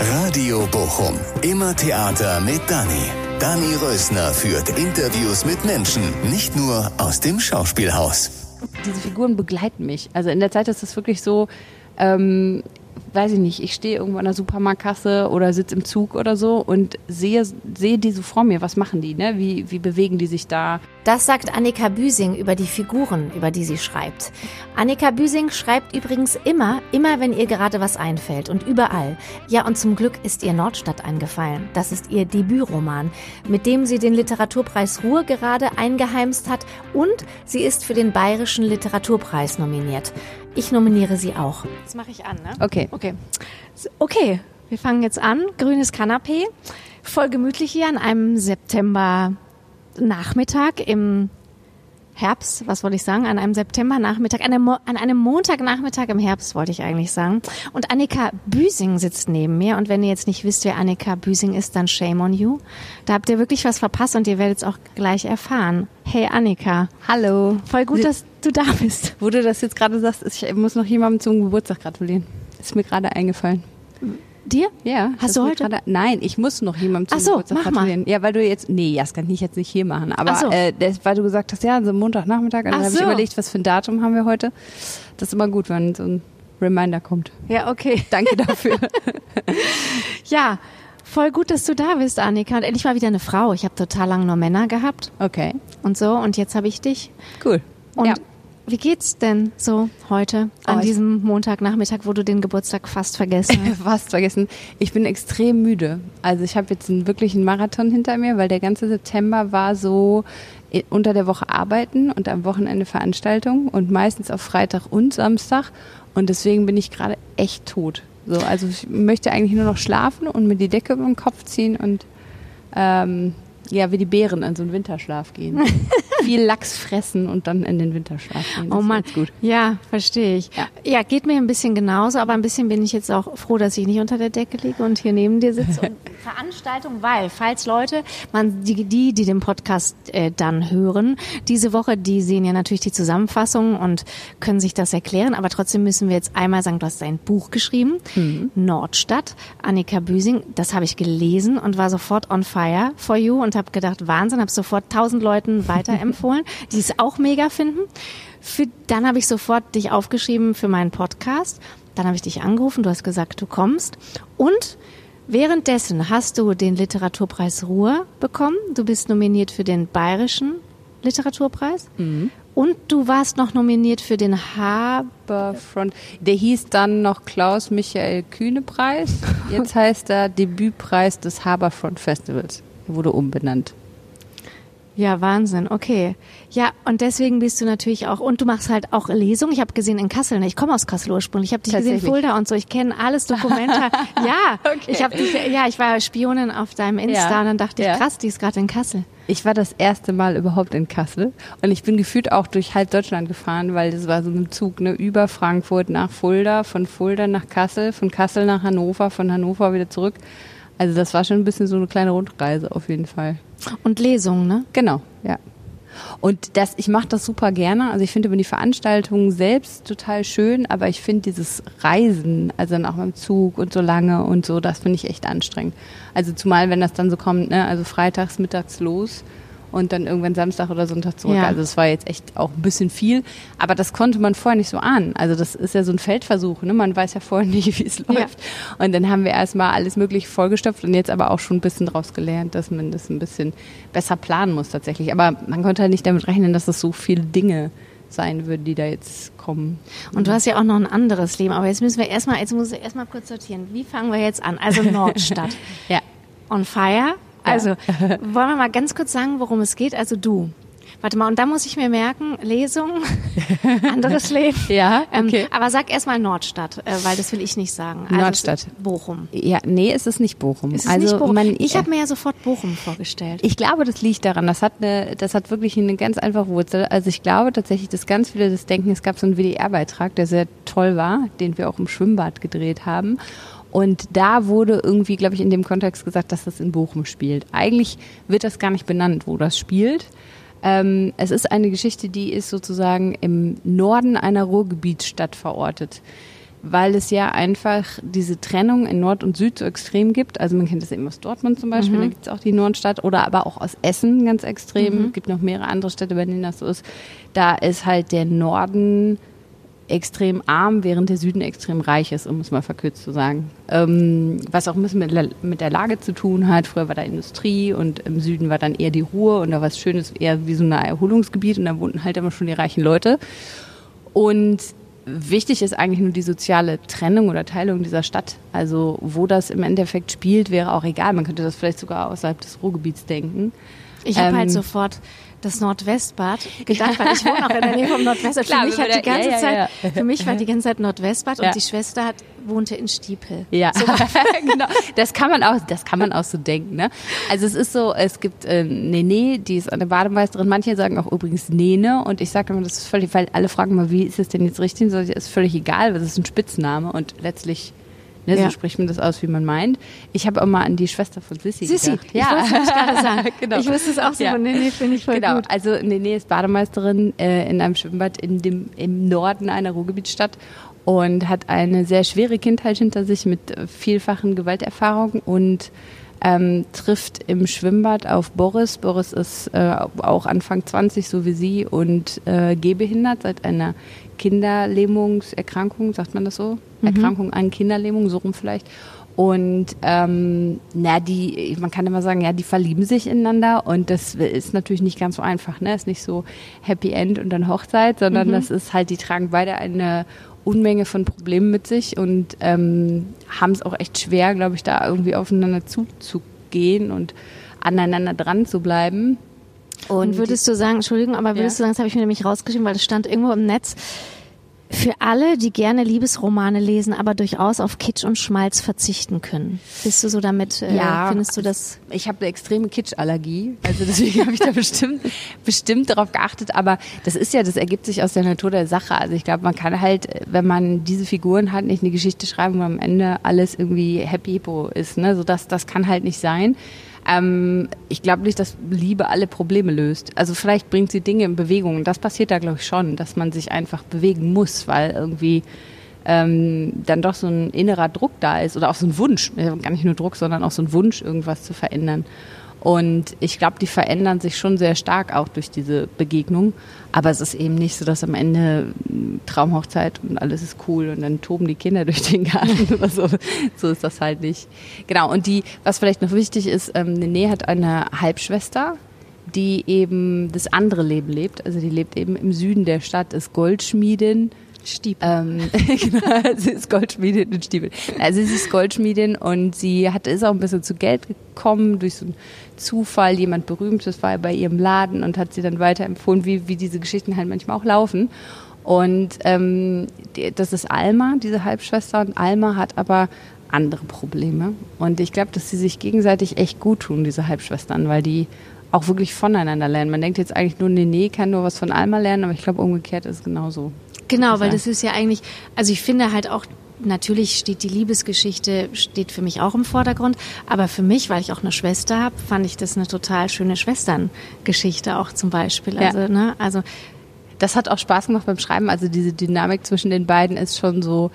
Radio Bochum. Immer Theater mit Dani. Dani Rösner führt Interviews mit Menschen, nicht nur aus dem Schauspielhaus. Diese Figuren begleiten mich. Also in der Zeit ist es wirklich so, ähm, weiß ich nicht, ich stehe irgendwo an der Supermarktkasse oder sitze im Zug oder so und sehe, sehe die so vor mir. Was machen die? Ne? Wie, wie bewegen die sich da? Das sagt Annika Büsing über die Figuren, über die sie schreibt. Annika Büsing schreibt übrigens immer, immer wenn ihr gerade was einfällt und überall. Ja, und zum Glück ist ihr Nordstadt eingefallen. Das ist ihr Debütroman, mit dem sie den Literaturpreis Ruhr gerade eingeheimst hat und sie ist für den Bayerischen Literaturpreis nominiert. Ich nominiere sie auch. Das mache ich an, ne? Okay. Okay. Okay, wir fangen jetzt an. Grünes Kanapee. Voll gemütlich hier an einem September Nachmittag im Herbst, was wollte ich sagen, an einem Septembernachmittag, an einem, Mo an einem Montagnachmittag im Herbst wollte ich eigentlich sagen. Und Annika Büsing sitzt neben mir. Und wenn ihr jetzt nicht wisst, wer Annika Büsing ist, dann shame on you. Da habt ihr wirklich was verpasst und ihr werdet es auch gleich erfahren. Hey Annika. Hallo. Voll gut, dass du da bist. Wo du das jetzt gerade sagst, ich muss noch jemandem zum Geburtstag gratulieren. Ist mir gerade eingefallen. Dir? Ja. Hast du heute? Grade, nein, ich muss noch jemandem zum Ach so, Geburtstag mach gratulieren. Ja, weil du jetzt, nee, das kann ich jetzt nicht hier machen. Aber so. äh, das, weil du gesagt hast, ja, so Montagnachmittag, und dann habe ich so. überlegt, was für ein Datum haben wir heute. Das ist immer gut, wenn so ein Reminder kommt. Ja, okay. Danke dafür. Ja, voll gut, dass du da bist, Annika. Und endlich mal wieder eine Frau. Ich habe total lange nur Männer gehabt okay, und so. Und jetzt habe ich dich. cool. Und ja. Wie geht's denn so heute an Oh, diesem Montagnachmittag, wo du den Geburtstag fast vergessen hast? Fast vergessen. Ich bin extrem müde. Also ich habe jetzt einen wirklichen Marathon hinter mir, weil der ganze September war so i- unter der Woche arbeiten und am Wochenende Veranstaltungen und meistens auf Freitag und Samstag. Und deswegen bin ich gerade echt tot. So, also ich möchte eigentlich nur noch schlafen und mir die Decke über den Kopf ziehen und ähm, ja, wie die Bären in so einen Winterschlaf gehen. Viel Lachs fressen und dann in den Winterschlaf gehen. Das Oh Mann, gut. ja, verstehe ich. Ja. Ja. geht mir ein bisschen genauso, aber ein bisschen bin ich jetzt auch froh, dass ich nicht unter der Decke liege und hier neben dir sitze. Und Veranstaltung, weil, falls Leute, man, die, die, die den Podcast äh, dann hören, diese Woche, die sehen ja natürlich die Zusammenfassung und können sich das erklären, aber trotzdem müssen wir jetzt einmal sagen, du hast ein Buch geschrieben, Nordstadt, Annika Büsing, das habe ich gelesen und war sofort on fire for you und habe gedacht, Wahnsinn, habe sofort tausend Leuten weiterempfohlen, die es auch mega finden. Für, dann habe ich sofort dich aufgeschrieben für meinen Podcast. Dann habe ich dich angerufen, du hast gesagt, du kommst. Und währenddessen hast du den Literaturpreis Ruhr bekommen. Du bist nominiert für den Bayerischen Literaturpreis. Und du warst noch nominiert für den Haberfront. Der hieß dann noch Klaus Michael Kühne Preis. Jetzt heißt er Debütpreis des Haberfront Festivals. Er wurde umbenannt. Ja, Wahnsinn, okay. Ja, und deswegen bist du natürlich auch, und du machst halt auch Lesungen. Ich habe gesehen in Kassel, ne? ich komme aus Kassel ursprünglich, ich habe dich gesehen, Tatsächlich? Fulda und so, ich kenne alles Dokumenta. ja, Okay. ich habe dich, ja, ich war Spionin auf deinem Insta Ja, und dann dachte ja. ich, krass, die ist gerade in Kassel. Ich war das erste Mal überhaupt in Kassel und ich bin gefühlt auch durch halb Deutschland gefahren, weil das war so ein Zug ne, über Frankfurt nach Fulda, von Fulda nach Kassel, von Kassel nach Hannover, von Hannover wieder zurück. Also das war schon ein bisschen so eine kleine Rundreise auf jeden Fall. Und Lesungen, ne? Genau, ja. Und das, ich mache das super gerne. Also ich finde die Veranstaltungen selbst total schön, aber ich finde dieses Reisen, also dann auch beim Zug und so lange und so, das finde ich echt anstrengend. Also zumal, wenn das dann so kommt, ne, also freitags mittags los und dann irgendwann Samstag oder Sonntag zurück. Ja. Also es war jetzt echt auch ein bisschen viel, aber das konnte man vorher nicht so ahnen. Also das ist ja so ein Feldversuch, ne? Man weiß ja vorher nicht, wie es Ja. läuft. Und dann haben wir erstmal alles mögliche vollgestopft und jetzt aber auch schon ein bisschen draus gelernt, dass man das ein bisschen besser planen muss tatsächlich. Aber man konnte halt nicht damit rechnen, dass das so viele Dinge sein würden, die da jetzt kommen. Und du hast ja auch noch ein anderes Leben, aber jetzt müssen wir erstmal, jetzt muss ich erstmal kurz sortieren. Wie fangen wir jetzt an? Also Nordstadt. Ja. On fire. Also, wollen wir mal ganz kurz sagen, worum es geht? Also du Warte mal, und da muss ich mir merken, Lesung, anderes Leben. Ja, Ähm, okay. aber sag erstmal Nordstadt, äh, weil das will ich nicht sagen. Also Nordstadt. Bochum. Ja, nee, es ist nicht Bochum. Es ist also nicht Bochum. Man, ich habe mir ja sofort Bochum vorgestellt. Ich glaube, das liegt daran. Das hat eine, das hat wirklich eine ganz einfache Wurzel. Also ich glaube tatsächlich, dass ganz viele das denken, es gab so einen WDR-Beitrag, der sehr toll war, den wir auch im Schwimmbad gedreht haben. Und da wurde irgendwie, glaube ich, in dem Kontext gesagt, dass das in Bochum spielt. Eigentlich wird das gar nicht benannt, wo das spielt. Ähm, es ist eine Geschichte, die ist sozusagen im Norden einer Ruhrgebietsstadt verortet weil es ja einfach diese Trennung in Nord und Süd so extrem gibt. Also man kennt das eben aus Dortmund zum Beispiel, da gibt es auch die Nordstadt oder aber auch aus Essen ganz extrem. Es gibt noch mehrere andere Städte, bei denen das so ist. Da ist halt der Norden extrem arm, während der Süden extrem reich ist, um es mal verkürzt zu sagen. Ähm, was auch ein bisschen mit, mit der Lage zu tun hat. Früher war da Industrie und im Süden war dann eher die Ruhe und da war es Schönes, eher wie so ein Erholungsgebiet und da wohnten halt immer schon die reichen Leute. Und wichtig ist eigentlich nur die soziale Trennung oder Teilung dieser Stadt. Also wo das im Endeffekt spielt, wäre auch egal. Man könnte das vielleicht sogar außerhalb des Ruhrgebiets denken. Ich habe Ähm, halt sofort das Nordwestbad gedacht, weil ich wohne auch in der Nähe vom Nordwestbad. Klar, für mich hat die ganze ja, ja, Zeit, ja. für mich war die ganze Zeit Nordwestbad Ja. und die Schwester hat, wohnte in Stiepel. Ja, genau. Das kann man auch, das kann man auch so denken. Ne? Also es ist so, es gibt äh, Nene, die ist eine Bademeisterin. Manche sagen auch übrigens Nene und ich sage immer, das ist völlig, weil alle fragen mal, wie ist es denn jetzt richtig? So, das ist völlig egal, weil das ist ein Spitzname und letztlich. Ne, Ja. So spricht man das aus, wie man meint. Ich habe auch mal an die Schwester von Sissi Sissi, gedacht. ich wollte es gerade sagen. genau. Ich wusste es auch so, Ja. von nee, finde ich voll genau. gut. Also Nene ist Bademeisterin äh, in einem Schwimmbad in dem, im Norden einer Ruhrgebietsstadt und hat eine sehr schwere Kindheit hinter sich mit äh, vielfachen Gewalterfahrungen und ähm, trifft im Schwimmbad auf Boris. Boris ist äh, auch Anfang 20, so wie sie, und äh, gehbehindert seit einer Kinderlähmungserkrankung, sagt man das so? Erkrankung an Kinderlähmung, so rum vielleicht. Und ähm, na, die, man kann immer sagen, ja, die verlieben sich ineinander und das ist natürlich nicht ganz so einfach, ne? Ist nicht so Happy End und dann Hochzeit, sondern das ist halt, die tragen beide eine Unmenge von Problemen mit sich und ähm, haben es auch echt schwer, glaube ich, da irgendwie aufeinander zuzugehen und aneinander dran zu bleiben. Und würdest du sagen, Entschuldigung, aber würdest Ja. du sagen, das habe ich mir nämlich rausgeschrieben, weil das stand irgendwo im Netz, für alle, die gerne Liebesromane lesen, aber durchaus auf Kitsch und Schmalz verzichten können. Bist du so damit, äh, findest du das? Ich habe eine extreme Kitschallergie, also deswegen habe ich da bestimmt, bestimmt darauf geachtet. Aber das ist ja, das ergibt sich aus der Natur der Sache. Also ich glaube, man kann halt, wenn man diese Figuren hat, nicht eine Geschichte schreiben, wo am Ende alles irgendwie happy hippo ist. Ne? So das, das kann halt nicht sein. Ähm, ich glaube nicht, dass Liebe alle Probleme löst. Also vielleicht bringt sie Dinge in Bewegung. Das passiert da, glaube ich, schon, dass man sich einfach bewegen muss, weil irgendwie ähm, dann doch so ein innerer Druck da ist oder auch so ein Wunsch, gar nicht nur Druck, sondern auch so ein Wunsch, irgendwas zu verändern. Und ich glaube, die verändern sich schon sehr stark auch durch diese Begegnung. Aber es ist eben nicht so, dass am Ende mh, Traumhochzeit und alles ist cool und dann toben die Kinder durch den Garten oder so. So ist das halt nicht. Genau. Und die, was vielleicht noch wichtig ist, ähm, Nene hat eine Halbschwester, die eben das andere Leben lebt. Also die lebt eben im Süden der Stadt, ist Goldschmiedin. Stieb. Ähm, genau, sie ist Goldschmiedin in Stiebel. Also sie ist Goldschmiedin und sie hat, ist auch ein bisschen zu Geld gekommen durch so einen Zufall. Jemand Berühmtes war bei ihrem Laden und hat sie dann weiterempfohlen, wie, wie diese Geschichten halt manchmal auch laufen. Und ähm, das ist Alma, diese Halbschwester. Und Alma hat aber andere Probleme. Und ich glaube, dass sie sich gegenseitig echt gut tun, diese Halbschwestern, weil die auch wirklich voneinander lernen. Man denkt jetzt eigentlich nur, Nene kann nur was von Alma lernen, aber ich glaube, umgekehrt ist es genauso. Genau, weil das ist ja eigentlich, also ich finde halt auch, natürlich steht die Liebesgeschichte, steht für mich auch im Vordergrund, aber für mich, weil ich auch eine Schwester habe, fand ich das eine total schöne Schwesterngeschichte auch zum Beispiel. Ja. Also, ne, also das hat auch Spaß gemacht beim Schreiben. Also diese Dynamik zwischen den beiden ist schon so,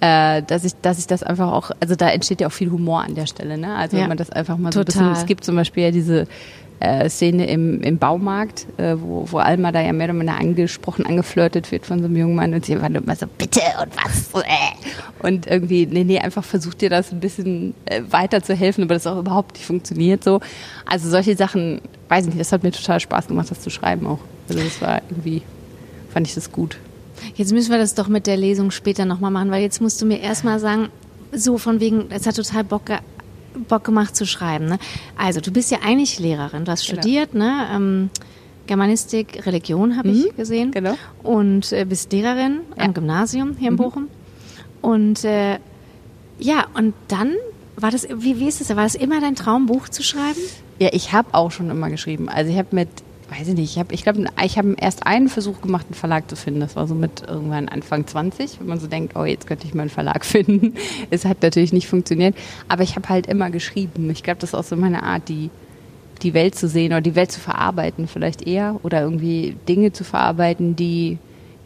äh, dass ich, dass ich das einfach auch, also da entsteht ja auch viel Humor an der Stelle, ne? Also Ja. wenn man das einfach mal so ein Total. bisschen, es gibt zum Beispiel ja diese äh, Szene im, im Baumarkt, äh, wo, wo Alma da ja mehr oder minder angesprochen, angeflirtet wird von so einem jungen Mann und sie immer so, bitte und was? Äh. Und irgendwie, nee, nee, einfach versucht ihr das ein bisschen äh, weiter zu helfen, aber das auch überhaupt nicht funktioniert so. Also solche Sachen, weiß ich nicht, das hat mir total Spaß gemacht, das zu schreiben auch. Also das war irgendwie, fand ich das gut. Jetzt müssen wir das doch mit der Lesung später nochmal machen, weil jetzt musst du mir erstmal sagen, so von wegen, es hat total Bock, ge Bock gemacht zu schreiben. Ne? Also, du bist ja eigentlich Lehrerin, du hast Genau. studiert, ne? Ähm, Germanistik, Religion habe ich gesehen. genau. Und äh, bist Lehrerin Ja. am Gymnasium hier in Bochum. Und äh, ja, und dann war das, wie, wie ist das? War das immer dein Traum, Buch zu schreiben? Ja, ich habe auch schon immer geschrieben. Also ich habe mit, weiß ich nicht, ich habe, ich glaube, ich habe erst einen Versuch gemacht, einen Verlag zu finden. Das war so mit irgendwann Anfang 20, wenn man so denkt, oh, jetzt könnte ich mal einen Verlag finden. Es hat natürlich nicht funktioniert, aber ich habe halt immer geschrieben. Ich glaube, das ist auch so meine Art, die die Welt zu sehen oder die Welt zu verarbeiten vielleicht eher oder irgendwie Dinge zu verarbeiten, die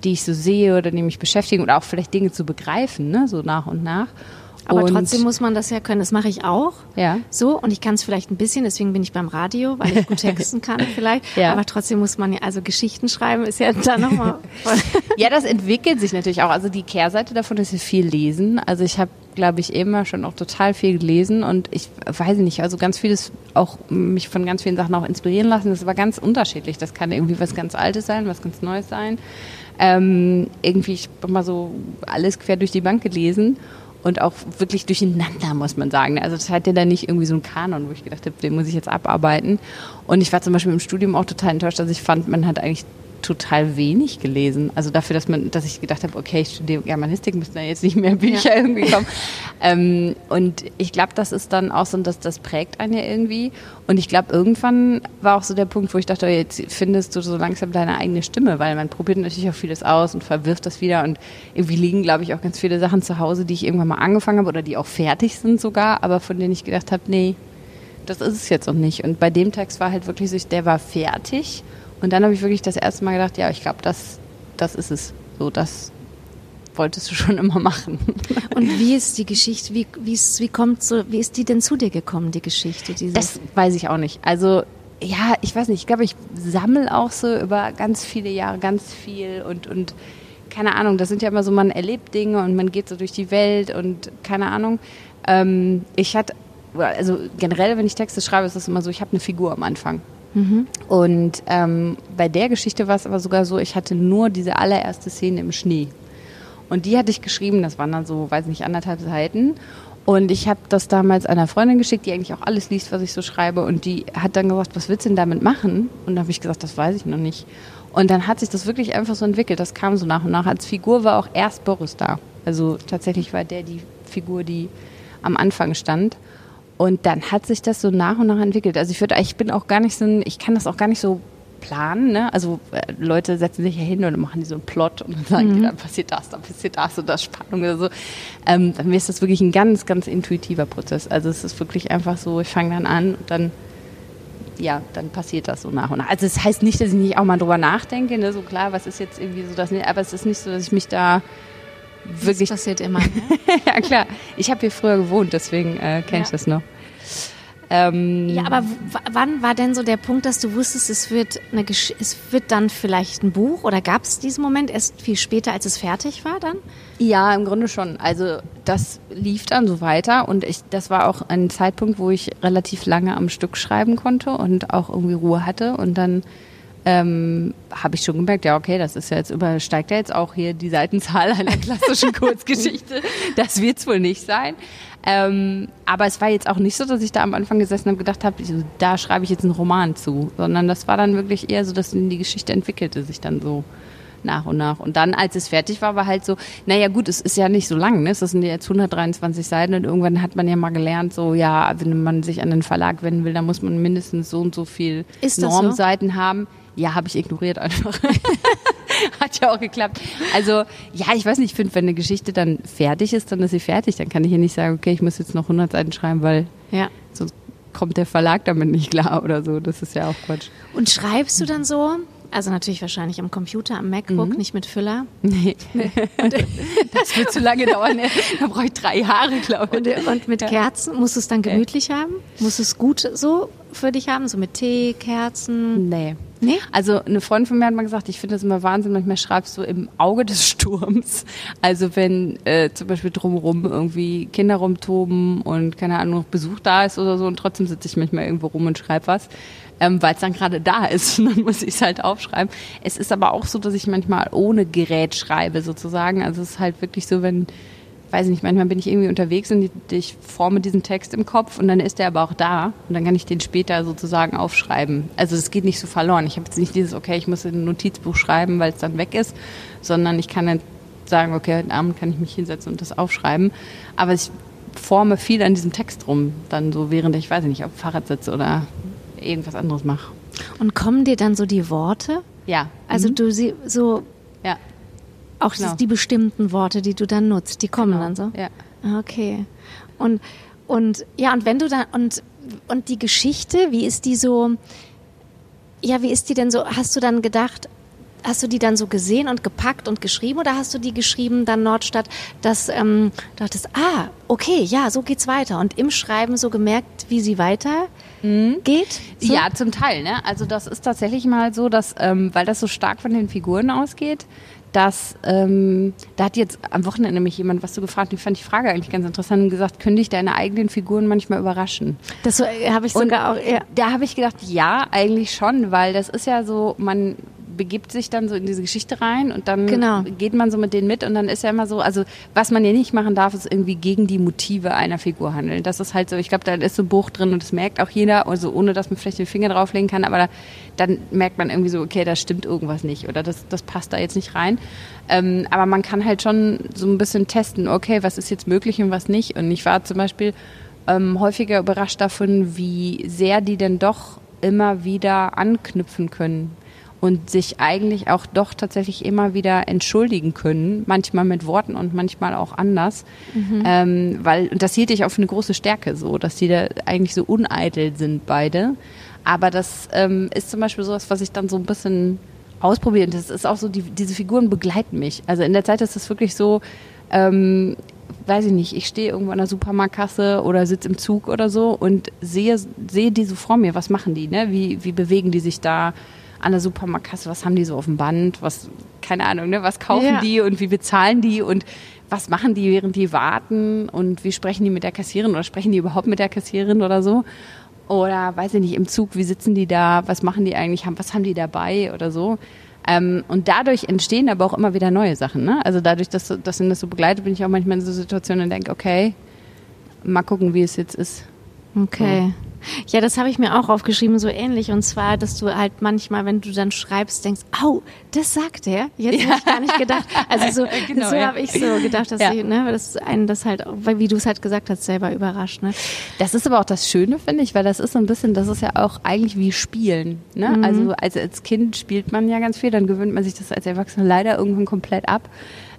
die ich so sehe oder die mich beschäftigen oder auch vielleicht Dinge zu begreifen, ne, so nach und nach. Aber und, trotzdem muss man das ja können. Das mache ich auch. Ja. So, und ich kann es vielleicht ein bisschen, deswegen bin ich beim Radio, weil ich gut texten kann vielleicht. Ja. Aber trotzdem muss man ja, also Geschichten schreiben ist ja dann nochmal. Ja, das entwickelt sich natürlich auch. Also die Kehrseite davon ist ja viel lesen. Also ich habe, glaube ich, immer schon auch total viel gelesen und ich weiß nicht, also ganz vieles auch mich von ganz vielen Sachen auch inspirieren lassen. Das war ganz unterschiedlich. Das kann irgendwie was ganz Altes sein, was ganz Neues sein. Ähm, irgendwie, ich habe mal so alles quer durch die Bank gelesen und auch wirklich durcheinander, muss man sagen. Also das hat ja dann nicht irgendwie so einen Kanon, wo ich gedacht habe, den muss ich jetzt abarbeiten. Und ich war zum Beispiel im Studium auch total enttäuscht, dass ich fand, man hat eigentlich total wenig gelesen. Also dafür, dass man, dass ich gedacht habe, okay, ich studiere Germanistik, müssen da jetzt nicht mehr Bücher irgendwie kommen. Ähm, und ich glaube, das ist dann auch so, dass das prägt einen ja irgendwie. Und ich glaube, irgendwann war auch so der Punkt, wo ich dachte, oh, jetzt findest du so langsam deine eigene Stimme, weil man probiert natürlich auch vieles aus und verwirft das wieder. Und irgendwie liegen, glaube ich, auch ganz viele Sachen zu Hause, die ich irgendwann mal angefangen habe oder die auch fertig sind sogar, aber von denen ich gedacht habe, nee, das ist es jetzt noch nicht. Und bei dem Text war halt wirklich so, der war fertig. Und dann habe ich wirklich das erste Mal gedacht, ja, ich glaube, das, das ist es. So, das wolltest du schon immer machen. Und wie ist die Geschichte, wie, wie, ist, wie kommt so, wie ist die denn zu dir gekommen, die Geschichte? Diese? Das weiß ich auch nicht. Also, ja, ich weiß nicht. Ich glaube, ich sammle auch so über ganz viele Jahre ganz viel und, und keine Ahnung, das sind ja immer so, man erlebt Dinge und man geht so durch die Welt und keine Ahnung. Ähm, ich hatte, also generell, wenn ich Texte schreibe, ist es immer so, ich habe eine Figur am Anfang. Und ähm, bei der Geschichte war es aber sogar so, ich hatte nur diese allererste Szene im Schnee. Und die hatte ich geschrieben, das waren dann so, weiß nicht, anderthalb Seiten. Und ich habe das damals einer Freundin geschickt, die eigentlich auch alles liest, was ich so schreibe. Und die hat dann gesagt, was willst du denn damit machen? Und dann habe ich gesagt, das weiß ich noch nicht. Und dann hat sich das wirklich einfach so entwickelt. Das kam so nach und nach. Als Figur war auch erst Boris da. Also tatsächlich war der die Figur, die am Anfang stand. Und dann hat sich das so nach und nach entwickelt. Also ich würde, ich bin auch gar nicht so, ein, ich kann das auch gar nicht so planen. Ne? Also äh, Leute setzen sich ja hin und machen die so einen Plot und dann sagen die, dann passiert das, dann passiert das und das Spannung oder so. Ähm, dann ist das wirklich ein ganz, ganz intuitiver Prozess. Also es ist wirklich einfach so, ich fange dann an und dann ja, dann passiert das so nach und nach. Also es das heißt nicht, dass ich nicht auch mal drüber nachdenke, ne? so klar, was ist jetzt irgendwie so das, aber es ist nicht so, dass ich mich da wirklich das passiert immer. Ne? ja, klar. Ich habe hier früher gewohnt, deswegen äh, kenne ich Ja. das noch. Ähm, Ja, aber wann war denn so der Punkt, dass du wusstest, es wird, eine Gesch es wird dann vielleicht ein Buch? Oder gab es diesen Moment erst viel später, als es fertig war dann? ja, im Grunde schon. Also das lief dann so weiter und ich, das war auch ein Zeitpunkt, wo ich relativ lange am Stück schreiben konnte und auch irgendwie Ruhe hatte und dann ähm, habe ich schon gemerkt, ja okay, das ist ja jetzt übersteigt ja jetzt auch hier die Seitenzahl einer klassischen Kurzgeschichte. Das wird's wohl nicht sein. Ähm, aber es war jetzt auch nicht so, dass ich da am Anfang gesessen habe und gedacht habe, so, da schreibe ich jetzt einen Roman zu, sondern das war dann wirklich eher so, dass die Geschichte entwickelte sich dann so nach und nach. Und dann, als es fertig war, war halt so, naja gut, es ist ja nicht so lang, ne? Es sind jetzt 123 Seiten und irgendwann hat man ja mal gelernt, so ja, wenn man sich an den Verlag wenden will, dann muss man mindestens so und so viel das so? Normseiten haben. Ja, habe ich ignoriert einfach. Hat ja auch geklappt. Also, ja, ich weiß nicht, ich finde, wenn eine Geschichte dann fertig ist, dann ist sie fertig. Dann kann ich hier nicht sagen, okay, ich muss jetzt noch 100 Seiten schreiben, weil Ja. sonst kommt der Verlag damit nicht klar oder so. Das ist ja auch Quatsch. Und schreibst du dann so? Also natürlich wahrscheinlich am Computer, am MacBook, nicht mit Füller. Nee. das wird zu lange dauern. Da brauche ich drei Jahre, glaube Und, ich. und mit Kerzen, musst du es dann gemütlich haben? Musst du es gut so für dich haben? So mit Tee, Kerzen? Nee. Nee? Also eine Freundin von mir hat mal gesagt, ich finde das immer Wahnsinn, manchmal schreibst du im Auge des Sturms. Also wenn äh, zum Beispiel drumherum irgendwie Kinder rumtoben und keine Ahnung, noch Besuch da ist oder so und trotzdem sitze ich manchmal irgendwo rum und schreibe was, ähm, weil es dann gerade da ist und dann muss ich es halt aufschreiben. Es ist aber auch so, dass ich manchmal ohne Gerät schreibe sozusagen. Also es ist halt wirklich so, wenn weiß nicht, manchmal bin ich irgendwie unterwegs und ich forme diesen Text im Kopf und dann ist der aber auch da und dann kann ich den später sozusagen aufschreiben. Also es geht nicht so verloren. Ich habe jetzt nicht dieses, okay, ich muss in ein Notizbuch schreiben, weil es dann weg ist, sondern ich kann dann sagen, okay, heute Abend kann ich mich hinsetzen und das aufschreiben. Aber ich forme viel an diesem Text rum, dann so während ich, weiß nicht, auf dem Fahrrad sitze oder irgendwas anderes mache. Und kommen dir dann so die Worte? Ja. Also mhm. du sie so ja. auch Genau. die bestimmten Worte, die du dann nutzt, die kommen Genau. dann so. Ja. Ah, Okay. Und und ja, und wenn du dann und und die Geschichte, wie ist die so Ja, wie ist die denn so? Hast du dann gedacht, hast du die dann so gesehen und gepackt und geschrieben oder hast du die geschrieben dann Nordstadt, dass ähm, du dachtest, ah, okay, ja, so geht's weiter und im Schreiben so gemerkt, wie sie weiter geht? So? Ja, zum Teil. Ne? Also das ist tatsächlich mal so, dass, ähm, weil das so stark von den Figuren ausgeht, dass ähm, da hat jetzt am Wochenende mich jemand was so gefragt, ich fand die Frage eigentlich ganz interessant und gesagt, können dich deine eigenen Figuren manchmal überraschen? Das so, äh, habe ich Und sogar auch. Ja. da habe ich gedacht, ja, eigentlich schon, weil das ist ja so, man begibt sich dann so in diese Geschichte rein und dann Genau. geht man so mit denen mit und dann ist ja immer so, also was man ja nicht machen darf, ist irgendwie gegen die Motive einer Figur handeln. Das ist halt so, ich glaube, da ist so ein Buch drin und das merkt auch jeder, also ohne dass man vielleicht den Finger drauflegen kann, aber da, dann merkt man irgendwie so, okay, da stimmt irgendwas nicht oder das, das passt da jetzt nicht rein. Ähm, aber man kann halt schon so ein bisschen testen, okay, was ist jetzt möglich und was nicht. Und ich war zum Beispiel ähm, häufiger überrascht davon, wie sehr die denn doch immer wieder anknüpfen können und sich eigentlich auch doch tatsächlich immer wieder entschuldigen können, manchmal mit Worten und manchmal auch anders, ähm, weil und das hielt ich auch für eine große Stärke so, dass die da eigentlich so uneitel sind beide. Aber das ähm, ist zum Beispiel sowas, was ich dann so ein bisschen ausprobiere. Und das ist auch so, die, diese Figuren begleiten mich. Also in der Zeit ist es wirklich so, ähm, weiß ich nicht, ich stehe irgendwo an der Supermarktkasse oder sitze im Zug oder so und sehe, sehe die so vor mir, was machen die, ne? Wie, wie bewegen die sich da an der Supermarktkasse, was haben die so auf dem Band, was, keine Ahnung, ne? Was kaufen Ja. die und wie bezahlen die und was machen die, während die warten und wie sprechen die mit der Kassiererin oder sprechen die überhaupt mit der Kassiererin oder so? Oder weiß ich nicht, im Zug, wie sitzen die da, was machen die eigentlich, was haben die dabei oder so? Ähm, und dadurch entstehen aber auch immer wieder neue Sachen. Ne? Also dadurch, dass, dass ihn das so begleitet, bin ich auch manchmal in so Situationen und denke, okay, mal gucken, wie es jetzt ist. Okay. Ja, das habe ich mir auch aufgeschrieben, so ähnlich. Und zwar, dass du halt manchmal, wenn du dann schreibst, denkst, au, das sagt er. Jetzt hätte ich gar nicht gedacht. Also so, Genau, so ja. habe ich so gedacht, dass Ja. ich, ne, dass einen das halt, weil wie du es halt gesagt hast, selber überrascht. Ne? Das ist aber auch das Schöne, finde ich, weil das ist so ein bisschen, das ist ja auch eigentlich wie Spielen. Ne? Also als, als Kind spielt man ja ganz viel, dann gewöhnt man sich das als Erwachsener leider irgendwann komplett ab.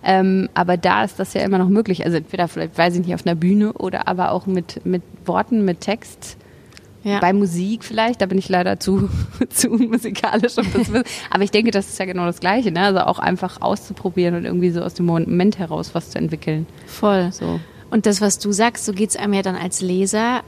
Ähm, aber da ist das ja immer noch möglich. Also entweder vielleicht, weiß ich nicht, auf einer Bühne oder aber auch mit, mit Worten, mit Text. Ja. Bei Musik vielleicht, da bin ich leider zu, zu musikalisch. Um das, aber ich denke, das ist ja genau das Gleiche. Ne? Also auch einfach auszuprobieren und irgendwie so aus dem Moment heraus was zu entwickeln. Voll. So. Und das, was du sagst, so geht's einem ja dann als Leserin,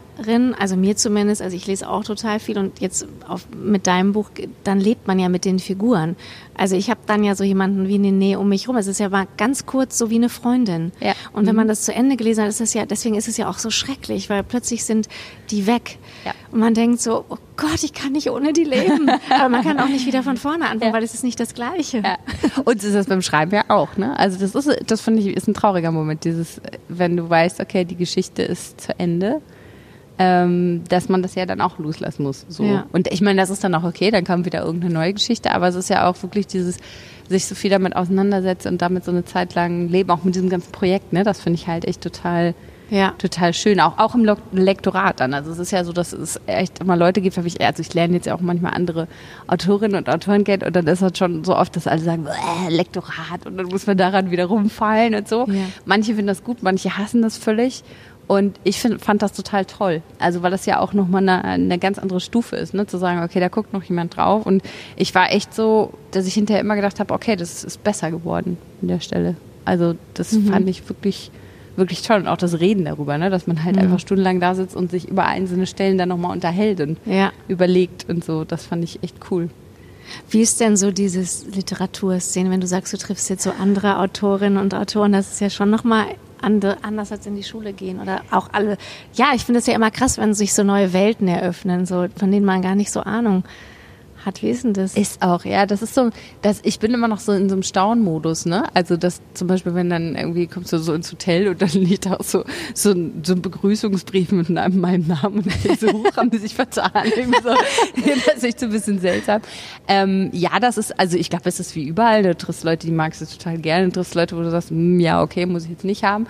also mir zumindest, also ich lese auch total viel und jetzt auf, mit deinem Buch, dann lebt man ja mit den Figuren. Also ich habe dann ja so jemanden wie eine Nähe um mich rum. Es ist ja mal ganz kurz so wie eine Freundin. Ja. Und wenn man das zu Ende gelesen hat, ist das ja, deswegen ist es ja auch so schrecklich, weil plötzlich sind die weg. Ja. Und man denkt so, oh Gott, ich kann nicht ohne die leben. Aber man kann auch nicht wieder von vorne anfangen, Ja. weil es ist nicht das Gleiche. Ja. Und ist das beim Schreiben ja auch, ne? Also das ist, das finde ich, ist ein trauriger Moment, dieses, wenn du weißt, okay, die Geschichte ist zu Ende, ähm, dass man das ja dann auch loslassen muss. So. Ja. Und ich meine, das ist dann auch okay, dann kommt wieder irgendeine neue Geschichte, aber es ist ja auch wirklich dieses, sich so viel damit auseinandersetzen und damit so eine Zeit lang leben, auch mit diesem ganzen Projekt, ne? Das finde ich halt echt total, Ja. total schön. Auch, auch im Lektorat dann. Also es ist ja so, dass es echt immer Leute gibt, ich, also ich lerne jetzt ja auch manchmal andere Autorinnen und Autoren kennen und dann ist das schon so oft, dass alle sagen, "Bäh, Lektorat und dann muss man daran wieder rumfallen und so. Ja. Manche finden das gut, manche hassen das völlig. Und ich find, fand das total toll. Also weil das ja auch nochmal eine, eine ganz andere Stufe ist, ne? zu sagen, okay, da guckt noch jemand drauf. Und ich war echt so, dass ich hinterher immer gedacht habe, okay, das ist besser geworden an der Stelle. Also das fand ich wirklich, wirklich toll. Und auch das Reden darüber, ne? dass man halt einfach stundenlang da sitzt und sich über einzelne Stellen dann nochmal unterhält und Ja. überlegt und so. Das fand ich echt cool. Wie ist denn so dieses Literaturszene, wenn du sagst, du triffst jetzt so andere Autorinnen und Autoren, das ist ja schon nochmal ande, anders als in die Schule gehen oder auch alle. Ja, ich finde es ja immer krass, wenn sich so neue Welten eröffnen, so von denen man gar nicht so Ahnung hat. Wie ist das? Ist auch, ja, das ist so, das, ich bin immer noch so in so einem Staunmodus, ne? Also das zum Beispiel, wenn dann irgendwie kommst du so ins Hotel und dann liegt auch so, so, ein, so ein Begrüßungsbrief mit einem, meinem Namen und ich so, hoch, haben die sich vertan. So, das ist echt so ein bisschen seltsam. Ähm, ja, das ist, also ich glaube, es ist wie überall, du triffst Leute, die magst du total gerne, du triffst Leute, wo du sagst, hm, ja, okay, muss ich jetzt nicht haben.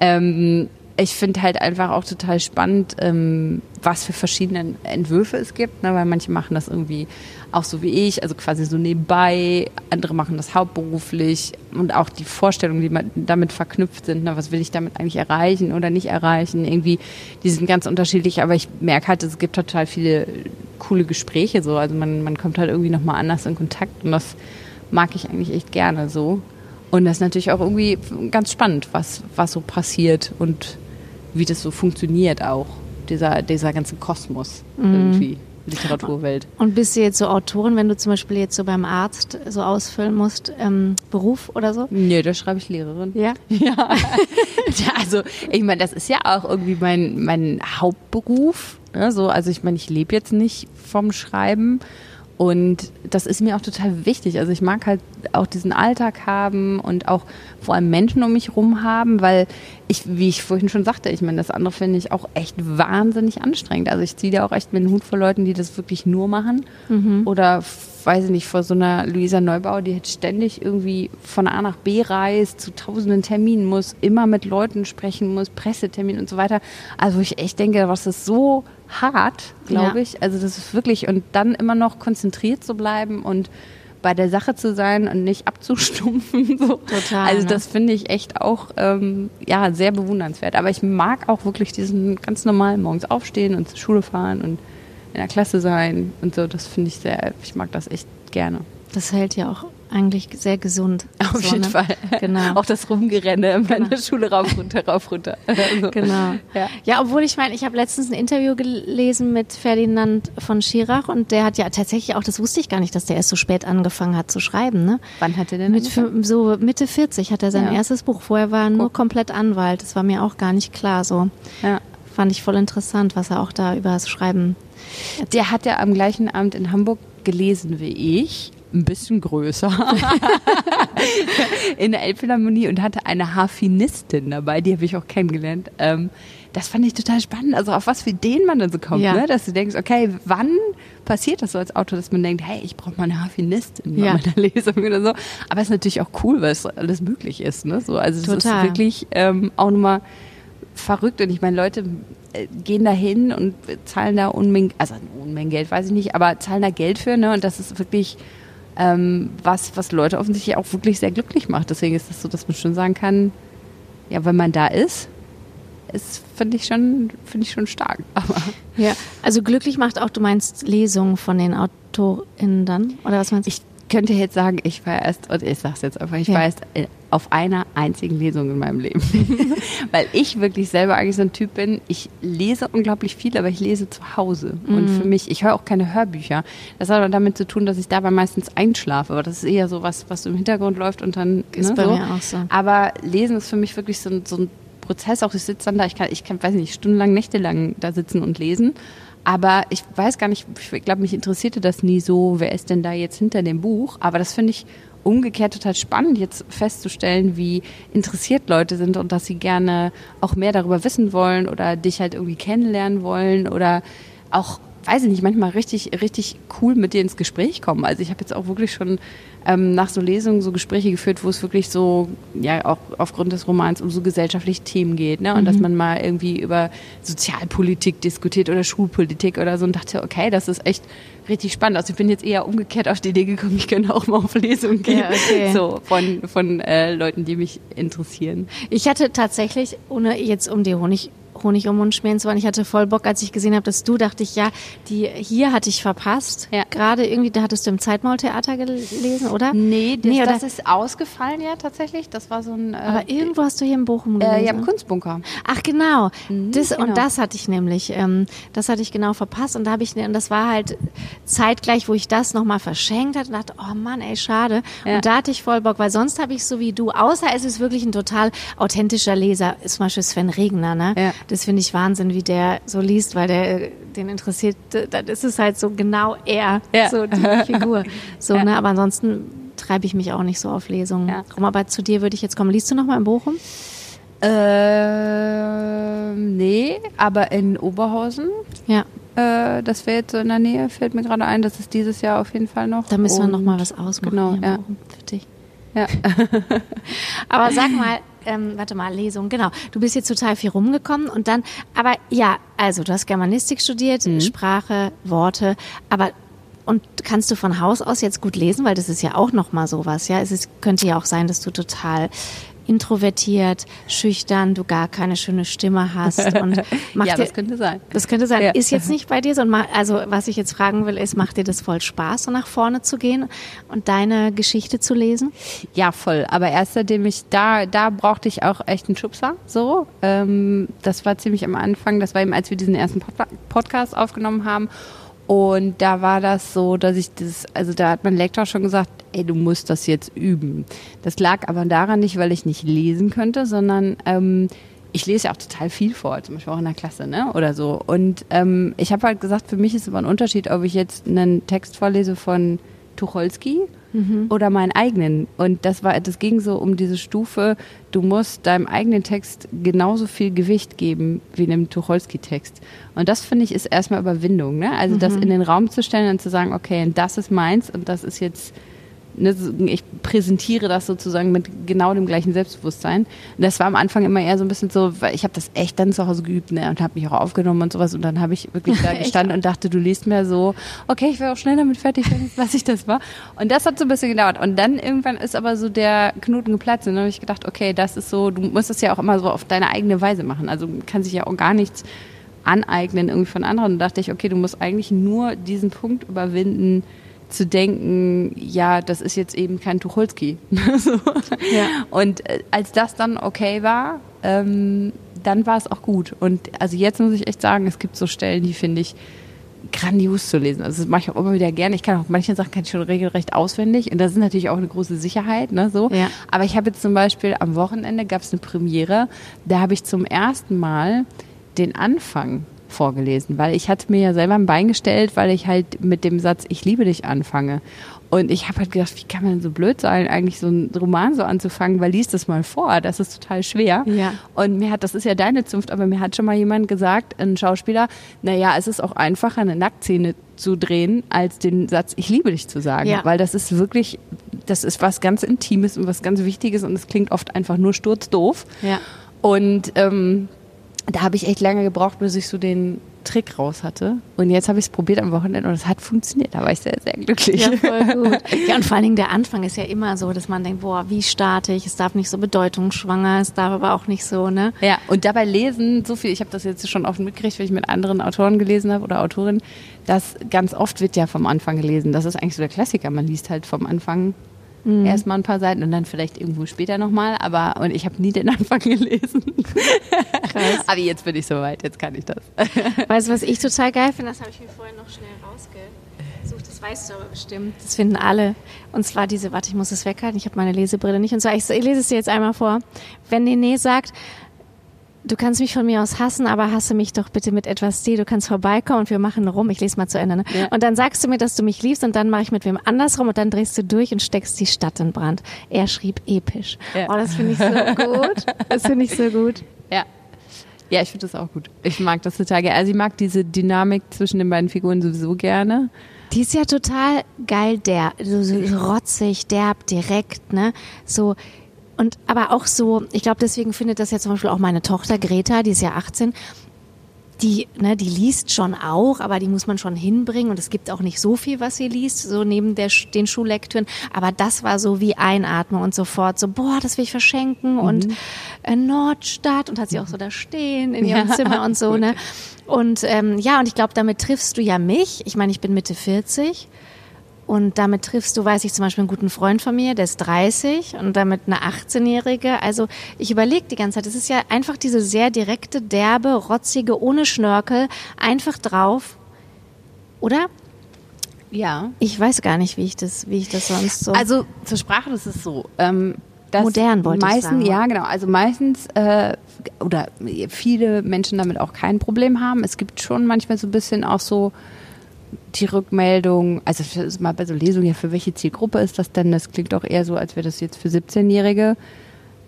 Ähm, ich finde halt einfach auch total spannend, ähm, was für verschiedene Entwürfe es gibt, ne? weil manche machen das irgendwie auch so wie ich, also quasi so nebenbei, andere machen das hauptberuflich und auch die Vorstellungen, die damit verknüpft sind, ne? was will ich damit eigentlich erreichen oder nicht erreichen, irgendwie, die sind ganz unterschiedlich, aber ich merke halt, es gibt total viele coole Gespräche so, also man, man kommt halt irgendwie nochmal anders in Kontakt und das mag ich eigentlich echt gerne so. Und das ist natürlich auch irgendwie ganz spannend, was, was so passiert und wie das so funktioniert auch, dieser, dieser ganze Kosmos mhm. irgendwie. Literaturwelt. Und bist du jetzt so Autorin, wenn du zum Beispiel jetzt so beim Arzt so ausfüllen musst, ähm, Beruf oder so? Nee, da schreibe ich Lehrerin. Ja? Ja. ja also, ich meine, das ist ja auch irgendwie mein, mein Hauptberuf. Ne? So, also ich meine, ich lebe jetzt nicht vom Schreiben. Und das ist mir auch total wichtig. Also ich mag halt auch diesen Alltag haben und auch vor allem Menschen um mich rum haben, weil ich, wie ich vorhin schon sagte, ich meine, das andere finde ich auch echt wahnsinnig anstrengend. Also ich ziehe da auch echt mit den Hut vor Leuten, die das wirklich nur machen. Mhm. Oder weiß ich nicht, vor so einer Luisa Neubauer, die jetzt ständig irgendwie von A nach B reist, zu tausenden Terminen muss, immer mit Leuten sprechen muss, Pressetermine und so weiter. Also ich echt denke, was ist so hart, glaube ja. ich. Also das ist wirklich, und dann immer noch konzentriert zu bleiben und bei der Sache zu sein und nicht abzustumpfen. So. Total. Also das finde ich echt auch ähm, ja, sehr bewundernswert. Aber ich mag auch wirklich diesen ganz normalen morgens aufstehen und zur Schule fahren und in der Klasse sein und so. Das finde ich sehr, ich mag das echt gerne. Das hält ja auch eigentlich sehr gesund. Auf so, jeden? Fall. Genau. Auch das Rumgerenne in genau. der Schule rauf, runter, rauf, runter. Also, genau. Ja. ja, obwohl ich meine, ich habe letztens ein Interview gelesen mit Ferdinand von Schirach und der hat ja tatsächlich auch, das wusste ich gar nicht, dass der erst so spät angefangen hat zu schreiben. Ne? Wann hat er denn mit So Mitte 40 hat er sein ja. erstes Buch. Vorher war er nur komplett Anwalt. Das war mir auch gar nicht klar so. Ja. Fand ich voll interessant, was er auch da über das Schreiben. Der hat ja am gleichen Abend in Hamburg gelesen wie ich ein bisschen größer in der Elbphilharmonie und hatte eine Harfinistin dabei, die habe ich auch kennengelernt. Ähm, das fand ich total spannend, also auf was für Ideen man dann so kommt, ja. ne? dass du denkst, okay, wann passiert das so als Autor, dass man denkt, hey, ich brauche mal eine Harfinistin ja. bei meiner Lesung oder so. Aber es ist natürlich auch cool, weil es alles möglich ist. Ne? So, also es ist wirklich ähm, auch nochmal verrückt und ich meine, Leute äh, gehen da hin und zahlen da Unmengen, also Unmengen Geld, weiß ich nicht, aber zahlen da Geld für, ne? Und das ist wirklich ähm, was, was Leute offensichtlich auch wirklich sehr glücklich macht. Deswegen ist es das so, dass man schon sagen kann, ja, wenn man da ist, ist finde ich schon finde ich schon stark. Aber ja, also glücklich macht auch, du meinst Lesungen von den AutorInnen dann oder was meinst du? Ich könnte jetzt sagen, ich war erst, und ich sag's jetzt einfach, ich ja. war erst äh, auf einer einzigen Lesung in meinem Leben. Weil ich wirklich selber eigentlich so ein Typ bin, ich lese unglaublich viel, aber ich lese zu Hause. Mhm. Und für mich, ich höre auch keine Hörbücher. Das hat aber damit zu tun, dass ich dabei meistens einschlafe. Aber das ist eher so was, was im Hintergrund läuft und dann. Ist ne, bei so. mir auch so. Aber Lesen ist für mich wirklich so, so ein Prozess. Auch ich sitze dann da, ich kann, ich kann, weiß nicht, stundenlang, nächtelang da sitzen und lesen. Aber ich weiß gar nicht, ich glaube, mich interessierte das nie so, wer ist denn da jetzt hinter dem Buch. Aber das finde ich umgekehrt total spannend, jetzt festzustellen, wie interessiert Leute sind und dass sie gerne auch mehr darüber wissen wollen oder dich halt irgendwie kennenlernen wollen oder auch weiß ich nicht, manchmal richtig, richtig cool mit dir ins Gespräch kommen. Also ich habe jetzt auch wirklich schon ähm, nach so Lesungen so Gespräche geführt, wo es wirklich so, ja, auch aufgrund des Romans um so gesellschaftliche Themen geht, ne? Und mhm. dass man mal irgendwie über Sozialpolitik diskutiert oder Schulpolitik oder so und dachte, okay, das ist echt richtig spannend. Also ich bin jetzt eher umgekehrt auf die Idee gekommen, ich könnte auch mal auf Lesungen gehen. Ja, okay. So von, von äh, Leuten, die mich interessieren. Ich hatte tatsächlich, ohne jetzt um die Honig Honig um Mund schmieren zu wollen. Ich hatte voll Bock, als ich gesehen habe, dass du, dachte ich, ja, die hier hatte ich verpasst. Ja. Gerade irgendwie, da hattest du im Zeitmaultheater gelesen, oder? Nee, das, nee, oder? das ist ausgefallen ja tatsächlich. Das war so ein. Äh, Aber irgendwo hast du hier in Bochum gelesen. Äh, ja, im Kunstbunker. Ach genau. Mhm, das, genau. Und das hatte ich nämlich, ähm, das hatte ich genau verpasst. Und da habe ich, und das war halt zeitgleich, wo ich das nochmal verschenkt hatte und dachte, oh Mann, ey, schade. Ja. Und da hatte ich voll Bock, weil sonst habe ich so wie du, außer es ist wirklich ein total authentischer Leser, ist zum Beispiel Sven Regner, ne? Ja Das finde ich Wahnsinn, wie der so liest, weil der den interessiert, dann ist es halt so genau er, Ja. so die Figur. So, Ja. ne, aber ansonsten treibe ich mich auch nicht so auf Lesungen Ja. rum. Aber zu dir würde ich jetzt kommen. Liest du noch mal in Bochum? Ähm, nee, aber in Oberhausen, Ja, äh, das wäre jetzt so in der Nähe, fällt mir gerade ein, das ist dieses Jahr auf jeden Fall noch. da müssen wir Und- noch mal was ausmachen. Genau, ja. Für dich. Ja. Aber sag mal, ähm, warte mal, Lesung, genau. Du bist jetzt total viel rumgekommen und dann, aber ja, also du hast Germanistik studiert, Mhm. Sprache, Worte, aber und kannst du von Haus aus jetzt gut lesen, weil das ist ja auch noch mal sowas, ja. Es ist, könnte ja auch sein, dass du total introvertiert, schüchtern, du gar keine schöne Stimme hast und macht ja, dir, das könnte sein. das könnte sein. Ja. Ist jetzt nicht bei dir so. Also, was ich jetzt fragen will, ist, macht dir das voll Spaß, so nach vorne zu gehen und deine Geschichte zu lesen? Ja, voll. Aber erst seitdem ich da, da brauchte ich auch echt einen Schubser. So, ähm, das war ziemlich am Anfang. Das war eben, als wir diesen ersten Pod Podcast aufgenommen haben. Und da war das so, dass ich das, also da hat mein Lektor schon gesagt, ey, du musst das jetzt üben. Das lag aber daran nicht, weil ich nicht lesen könnte, sondern ähm, ich lese ja auch total viel vor, zum Beispiel auch in der Klasse, ne? Oder so. Und ähm, ich habe halt gesagt, für mich ist immer ein Unterschied, ob ich jetzt einen Text vorlese von Tucholsky oder meinen eigenen. Und das war, das ging so um diese Stufe, du musst deinem eigenen Text genauso viel Gewicht geben wie einem Tucholsky-Text. Und das finde ich ist erstmal Überwindung, ne? Also das in den Raum zu stellen und zu sagen, okay, und das ist meins und das ist jetzt ne, ich präsentiere das sozusagen mit genau dem gleichen Selbstbewusstsein. Und das war am Anfang immer eher so ein bisschen so, weil ich habe das echt dann zu Hause geübt ne, und habe mich auch aufgenommen und sowas. Und dann habe ich wirklich da gestanden und dachte, du liest mir so, okay, ich wäre auch schnell damit fertig, lasse ich das mal. Und das hat so ein bisschen gedauert. Und dann irgendwann ist aber so der Knoten geplatzt. Und dann habe ich gedacht, okay, das ist so, du musst es ja auch immer so auf deine eigene Weise machen. Also kann sich ja auch gar nichts aneignen irgendwie von anderen. Und da dachte ich, okay, du musst eigentlich nur diesen Punkt überwinden, zu denken, ja, das ist jetzt eben kein Tucholsky. so. Und äh, als das dann okay war, ähm, dann war es auch gut. Und also jetzt muss ich echt sagen, es gibt so Stellen, die finde ich grandios zu lesen. Also das mache ich auch immer wieder gerne. Ich kann auch manche Sachen kann ich schon regelrecht auswendig und das ist natürlich auch eine große Sicherheit, ne, so. Ja. Aber ich habe jetzt zum Beispiel am Wochenende gab es eine Premiere, da habe ich zum ersten Mal den Anfang vorgelesen, weil ich hatte mir ja selber ein Bein gestellt, weil ich halt mit dem Satz Ich liebe dich anfange. Und ich habe halt gedacht, wie kann man denn so blöd sein, eigentlich so einen Roman so anzufangen, weil liest das mal vor, das ist total schwer. Ja. Und mir hat, das ist ja deine Zunft, aber mir hat schon mal jemand gesagt, ein Schauspieler, naja, es ist auch einfacher, eine Nacktszene zu drehen, als den Satz Ich liebe dich zu sagen. Ja. Weil das ist wirklich, das ist was ganz Intimes und was ganz Wichtiges und es klingt oft einfach nur sturzdoof. Ja. Und ähm, da habe ich echt lange gebraucht, bis ich so den Trick raus hatte. Und jetzt habe ich es probiert am Wochenende und es hat funktioniert. Da war ich sehr, sehr glücklich. Ja, voll gut. Ja, und vor allen Dingen der Anfang ist ja immer so, dass man denkt, boah, wie starte ich? Es darf nicht so bedeutungsschwanger, es darf aber auch nicht so, ne? Ja, und dabei lesen, so viel, ich habe das jetzt schon oft mitgekriegt, wenn ich mit anderen Autoren gelesen habe oder Autorinnen, dass ganz oft wird ja vom Anfang gelesen. Das ist eigentlich so der Klassiker. Man liest halt vom Anfang erstmal ein paar Seiten und dann vielleicht irgendwo später nochmal. Aber und ich habe nie den Anfang gelesen. Krass. aber jetzt bin ich soweit, jetzt kann ich das. Weißt du, was ich total geil finde? Das habe ich mir vorhin noch schnell rausgesucht. Das weißt du aber bestimmt. Das finden alle. Und zwar diese, warte, ich muss es weghalten. Ich habe meine Lesebrille nicht. Und zwar, ich, ich lese es dir jetzt einmal vor. Wenn Nene sagt, du kannst mich von mir aus hassen, aber hasse mich doch bitte mit etwas Stil. Du kannst vorbeikommen und wir machen rum. Ich lese mal zu Ende. Ne? Ja. Und dann sagst du mir, dass du mich liebst und dann mache ich mit wem anders rum und dann drehst du durch und steckst die Stadt in Brand. Er schrieb episch. Ja. Oh, das finde ich so gut. Das finde ich so gut. Ja. Ja, ich finde das auch gut. Ich mag das total gerne. Also ich mag diese Dynamik zwischen den beiden Figuren sowieso gerne. Die ist ja total geil, der, so, so rotzig, derb, direkt, ne? So. Und aber auch so, ich glaube, deswegen findet das ja zum Beispiel auch meine Tochter Greta, die ist ja 18, die, ne, die liest schon auch, aber die muss man schon hinbringen und es gibt auch nicht so viel, was sie liest, so neben der, den Schullektüren. Aber das war so wie Einatmen und sofort so, boah, das will ich verschenken und äh, Nordstadt und hat sie auch so da stehen in ihrem Ja, Zimmer und so, ne? Und ähm, ja, und ich glaube, damit triffst du ja mich. Ich meine, ich bin Mitte 40 und damit triffst du, weiß ich zum Beispiel, einen guten Freund von mir, der ist 30 und damit eine 18-Jährige. Also ich überlege die ganze Zeit, es ist ja einfach diese sehr direkte, derbe, rotzige, ohne Schnörkel, einfach drauf. Oder? Ja. Ich weiß gar nicht, wie ich das, wie ich das sonst so. Also zur Sprache, das ist so. Ähm, Modern wollte ich meisten, sagen. Ja, genau. Also meistens äh, oder viele Menschen damit auch kein Problem haben. Es gibt schon manchmal so ein bisschen auch so die Rückmeldung, also das ist mal bei so Lesungen, ja, für welche Zielgruppe ist das denn? Das klingt doch eher so, als wäre das jetzt für 17-Jährige.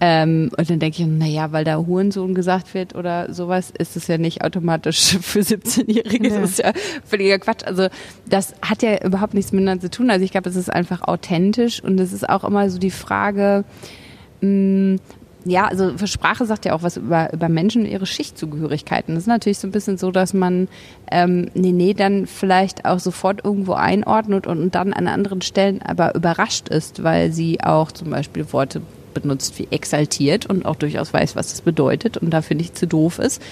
Ähm, und dann denke ich, naja, weil da Hurensohn gesagt wird oder sowas, ist es ja nicht automatisch für 17-Jährige. Ja. Das ist ja völliger Quatsch. Also das hat ja überhaupt nichts miteinander zu tun. Also ich glaube, es ist einfach authentisch und es ist auch immer so die Frage, mh, ja, also für Sprache sagt ja auch was über, über Menschen und ihre Schichtzugehörigkeiten. Das ist natürlich so ein bisschen so, dass man ähm, Nene dann vielleicht auch sofort irgendwo einordnet und, und dann an anderen Stellen aber überrascht ist, weil sie auch zum Beispiel Worte benutzt wie exaltiert und auch durchaus weiß, was das bedeutet und dafür nicht zu doof ist.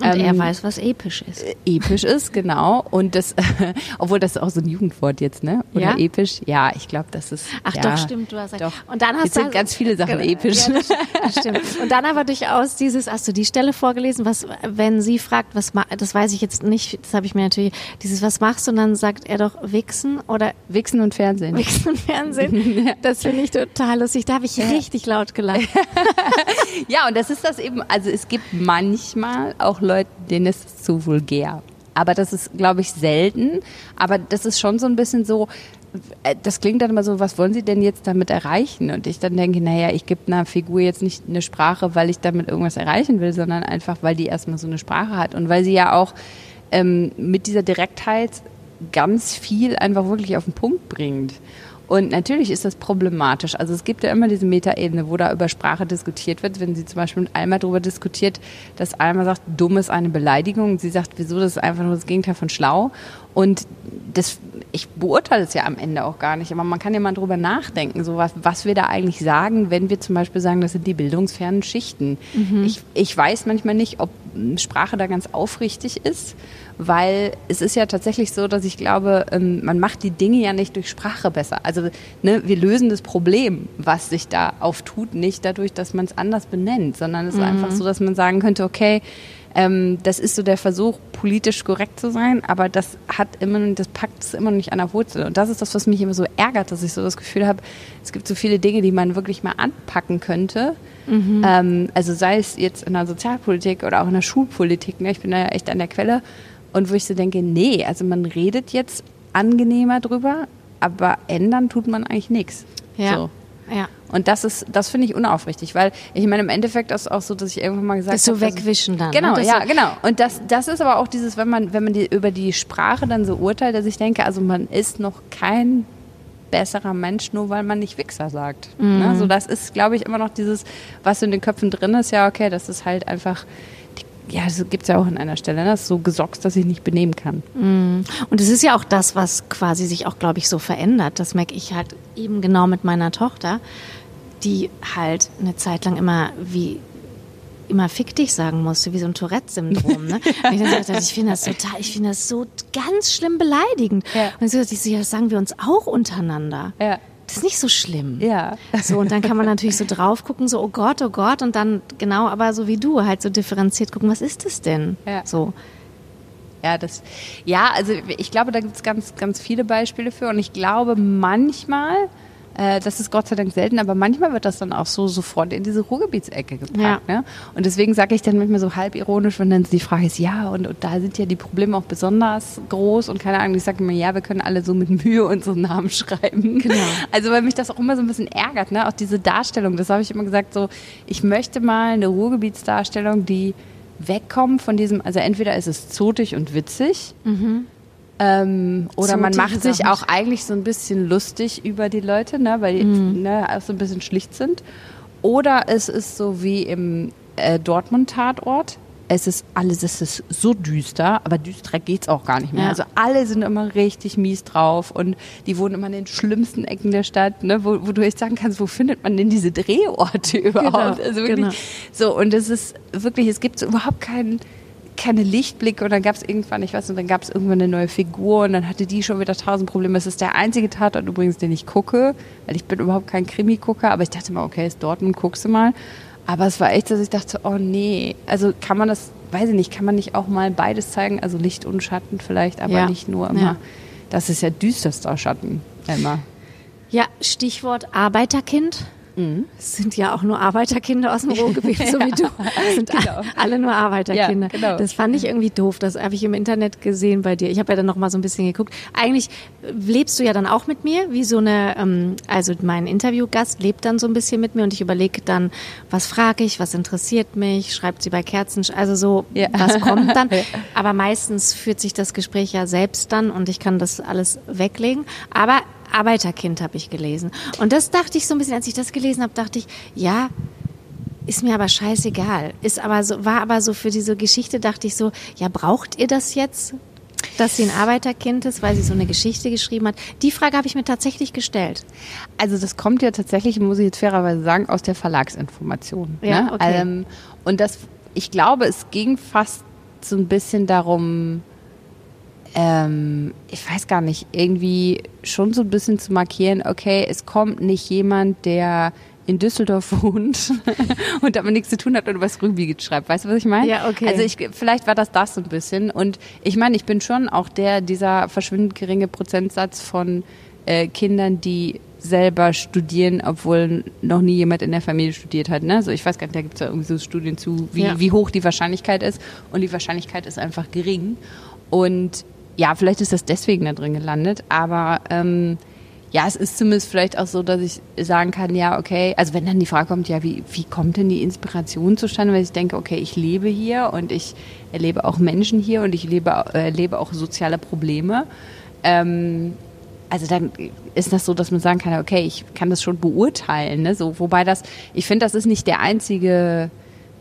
Und er Ähm, weiß, was episch ist. episch ist, genau. Und das, obwohl das ist auch so ein Jugendwort jetzt, ne? Oder Ja? episch? Ja, ich glaube, das ist. Ach ja, doch, stimmt, du hast recht. Doch. Und dann hast Jetzt du sind ganz viele Sachen episch. Ja, das, das stimmt. Und dann aber durchaus dieses, hast du die Stelle vorgelesen, was, wenn sie fragt, was, das weiß ich jetzt nicht, das habe ich mir natürlich, dieses, was machst du? Und dann sagt er doch Wichsen oder Wichsen und Fernsehen. Wichsen und Fernsehen. Das finde ich total lustig. Da habe ich richtig laut gelacht. Ja, und das ist das eben, also es gibt manchmal auch Leute, denen ist es zu vulgär. Aber das ist, glaube ich, selten. Aber das ist schon so ein bisschen so, äh, das klingt dann immer so, was wollen Sie denn jetzt damit erreichen? Und ich dann denke, naja, ich gebe einer Figur jetzt nicht eine Sprache, weil ich damit irgendwas erreichen will, sondern einfach, weil die erstmal so eine Sprache hat. Und weil sie ja auch ähm, mit dieser Direktheit ganz viel einfach wirklich auf den Punkt bringt. Und natürlich ist das problematisch. Also es gibt ja immer diese Metaebene, wo da über Sprache diskutiert wird. Wenn sie zum Beispiel mit Alma darüber diskutiert, dass Alma sagt, dumm ist eine Beleidigung. Und sie sagt, wieso, das ist einfach nur das Gegenteil von schlau. Und das, ich beurteile es ja am Ende auch gar nicht. Aber man kann ja mal drüber nachdenken, so was, was wir da eigentlich sagen, wenn wir zum Beispiel sagen, das sind die bildungsfernen Schichten. Ich, ich weiß manchmal nicht, ob Sprache da ganz aufrichtig ist, weil es ist ja tatsächlich so, dass ich glaube, ähm, man macht die Dinge ja nicht durch Sprache besser. Also ne, wir lösen das Problem, was sich da auftut, nicht dadurch, dass man es anders benennt, sondern es ist einfach so, dass man sagen könnte, okay, ähm, das ist so der Versuch, politisch korrekt zu sein, aber das hat immer, das packt es immer noch nicht an der Wurzel. Und das ist das, was mich immer so ärgert, dass ich so das Gefühl habe, es gibt so viele Dinge, die man wirklich mal anpacken könnte. Ähm, also sei es jetzt in der Sozialpolitik oder auch in der Schulpolitik. Ne? Ich bin da ja echt an der Quelle. Und wo ich so denke, nee, also man redet jetzt angenehmer drüber, aber ändern tut man eigentlich nichts. Ja. So. Ja. Und das ist, das finde ich unaufrichtig, weil ich meine, im Endeffekt ist es auch so, dass ich irgendwann mal gesagt Das so habe, dass- wegwischen dann. Genau, ne? Ja, genau. Und das, das ist aber auch dieses, wenn man, wenn man die, über die Sprache dann so urteilt, dass ich denke, also man ist noch kein besserer Mensch, nur weil man nicht Wichser sagt. Mhm. Ne? So, das ist, glaube ich, immer noch dieses, was in den Köpfen drin ist, ja, okay, das ist halt einfach, ja, das gibt es ja auch an einer Stelle, ne? das ist so gesockst, dass ich nicht benehmen kann. Und es ist ja auch das, was quasi sich auch, glaube ich, so verändert. Das merke ich halt eben genau mit meiner Tochter, die halt eine Zeit lang immer wie immer fick dich sagen musste, wie so ein Tourette-Syndrom. Ne? Und ich ich finde das total, ich finde das so ganz schlimm beleidigend. Ja. Und so, ich so, ja, das sagen wir uns auch untereinander. Ja. Das ist nicht so schlimm. Ja. So, und dann kann man natürlich so drauf gucken, so, oh Gott, oh Gott, und dann genau, aber so wie du, halt so differenziert gucken, was ist das denn? Ja. So. Ja, das, ja, also ich glaube, da gibt es ganz, ganz viele Beispiele für und ich glaube manchmal, äh, das ist Gott sei Dank selten, aber manchmal wird das dann auch so sofort in diese Ruhrgebietsecke gepackt. Ja. Ne? Und deswegen sage ich dann manchmal so halb ironisch, wenn dann die Frage ist, ja, und, und da sind ja die Probleme auch besonders groß und keine Ahnung, ich sage immer, ja, wir können alle so mit Mühe unseren Namen schreiben. Genau. Also weil mich das auch immer so ein bisschen ärgert, ne? auch diese Darstellung, das habe ich immer gesagt, so, ich möchte mal eine Ruhrgebietsdarstellung, die wegkommt von diesem, also entweder ist es zotig und witzig, ähm, oder man Zotig macht sich auch eigentlich so ein bisschen lustig über die Leute, ne, weil die ne, auch so ein bisschen schlicht sind. Oder es ist so wie im äh, Dortmund-Tatort. Es ist alles, es ist so düster, aber düsterer geht's auch gar nicht mehr. Ja. Also alle sind immer richtig mies drauf und die wohnen immer in den schlimmsten Ecken der Stadt, ne, wo, wo du echt sagen kannst, wo findet man denn diese Drehorte überhaupt? also wirklich genau. so und es ist wirklich, es gibt so überhaupt keinen keine Lichtblicke und dann gab es irgendwann, ich weiß nicht, dann gab es irgendwann eine neue Figur und dann hatte die schon wieder tausend Probleme. Es ist der einzige Tatort übrigens, den ich gucke, weil ich bin überhaupt kein Krimi-Gucker, aber ich dachte mal, okay, ist Dortmund, guckst du mal. Aber es war echt, dass ich dachte, oh nee, also kann man das, weiß ich nicht, kann man nicht auch mal beides zeigen, also Licht und Schatten vielleicht, aber Ja. nicht nur immer. Ja. Das ist ja düsterster Schatten, immer. Ja, Stichwort Arbeiterkind. Es sind ja auch nur Arbeiterkinder aus dem Ruhrgebiet, so wie du. Es sind genau. alle nur Arbeiterkinder. Ja, genau. Das fand ich irgendwie doof. Das habe ich im Internet gesehen bei dir. Ich habe ja dann noch mal so ein bisschen geguckt. Eigentlich lebst du ja dann auch mit mir, wie so eine, ähm, also mein Interviewgast lebt dann so ein bisschen mit mir und ich überlege dann, was frage ich, was interessiert mich, schreibt sie bei Kerzen, also so, Ja. was kommt dann. Aber meistens führt sich das Gespräch ja selbst dann und ich kann das alles weglegen. Aber Arbeiterkind habe ich gelesen. Und das dachte ich so ein bisschen, als ich das gelesen habe, dachte ich, ja, ist mir aber scheißegal. Ist aber so, war aber so für diese Geschichte, dachte ich so, ja, braucht ihr das jetzt? Dass sie ein Arbeiterkind ist, weil sie so eine Geschichte geschrieben hat. Die Frage habe ich mir tatsächlich gestellt. Also das kommt ja tatsächlich, muss ich jetzt fairerweise sagen, aus der Verlagsinformation. Ja, ne? okay. ähm, und das, ich glaube, es ging fast so ein bisschen darum, ähm, ich weiß gar nicht, irgendwie schon so ein bisschen zu markieren, okay, es kommt nicht jemand, der in Düsseldorf wohnt und aber nichts zu tun hat und über das Ruhrgebiet schreibt. Weißt du, was ich meine? Ja, okay. Also ich, vielleicht war das das so ein bisschen. Und ich meine, ich bin schon auch der, dieser verschwindend geringe Prozentsatz von äh, Kindern, die selber studieren, obwohl noch nie jemand in der Familie studiert hat. Ne? Also ich weiß gar nicht, da gibt es ja irgendwie so Studien zu, wie, Ja. wie hoch die Wahrscheinlichkeit ist. Und die Wahrscheinlichkeit ist einfach gering. Und ja, vielleicht ist das deswegen da drin gelandet, aber ähm, ja, es ist zumindest vielleicht auch so, dass ich sagen kann, ja, okay, also wenn dann die Frage kommt, ja, wie, wie kommt denn die Inspiration zustande, weil ich denke, okay, ich lebe hier und ich erlebe auch Menschen hier und ich lebe, äh, erlebe auch soziale Probleme. Ähm, also dann ist das so, dass man sagen kann, okay, ich kann das schon beurteilen, ne? So, wobei das, ich finde, das ist nicht der einzige,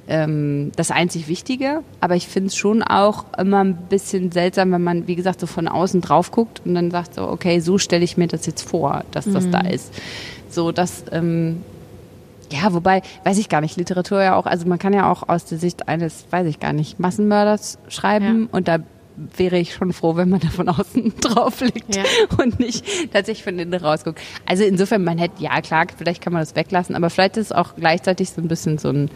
ähm, das einzig Wichtige, aber ich finde es schon auch immer ein bisschen seltsam, wenn man, wie gesagt, so von außen drauf guckt und dann sagt so, okay, so stelle ich mir das jetzt vor, dass das da ist. So, dass, ähm, ja, wobei, weiß ich gar nicht, Literatur ja auch, also man kann ja auch aus der Sicht eines, weiß ich gar nicht, Massenmörders schreiben Ja. und da wäre ich schon froh, wenn man da von außen drauf liegt Ja. und nicht tatsächlich von innen rausguckt. Also insofern, man hätte, ja klar, vielleicht kann man das weglassen, aber vielleicht ist es auch gleichzeitig so ein bisschen so ein,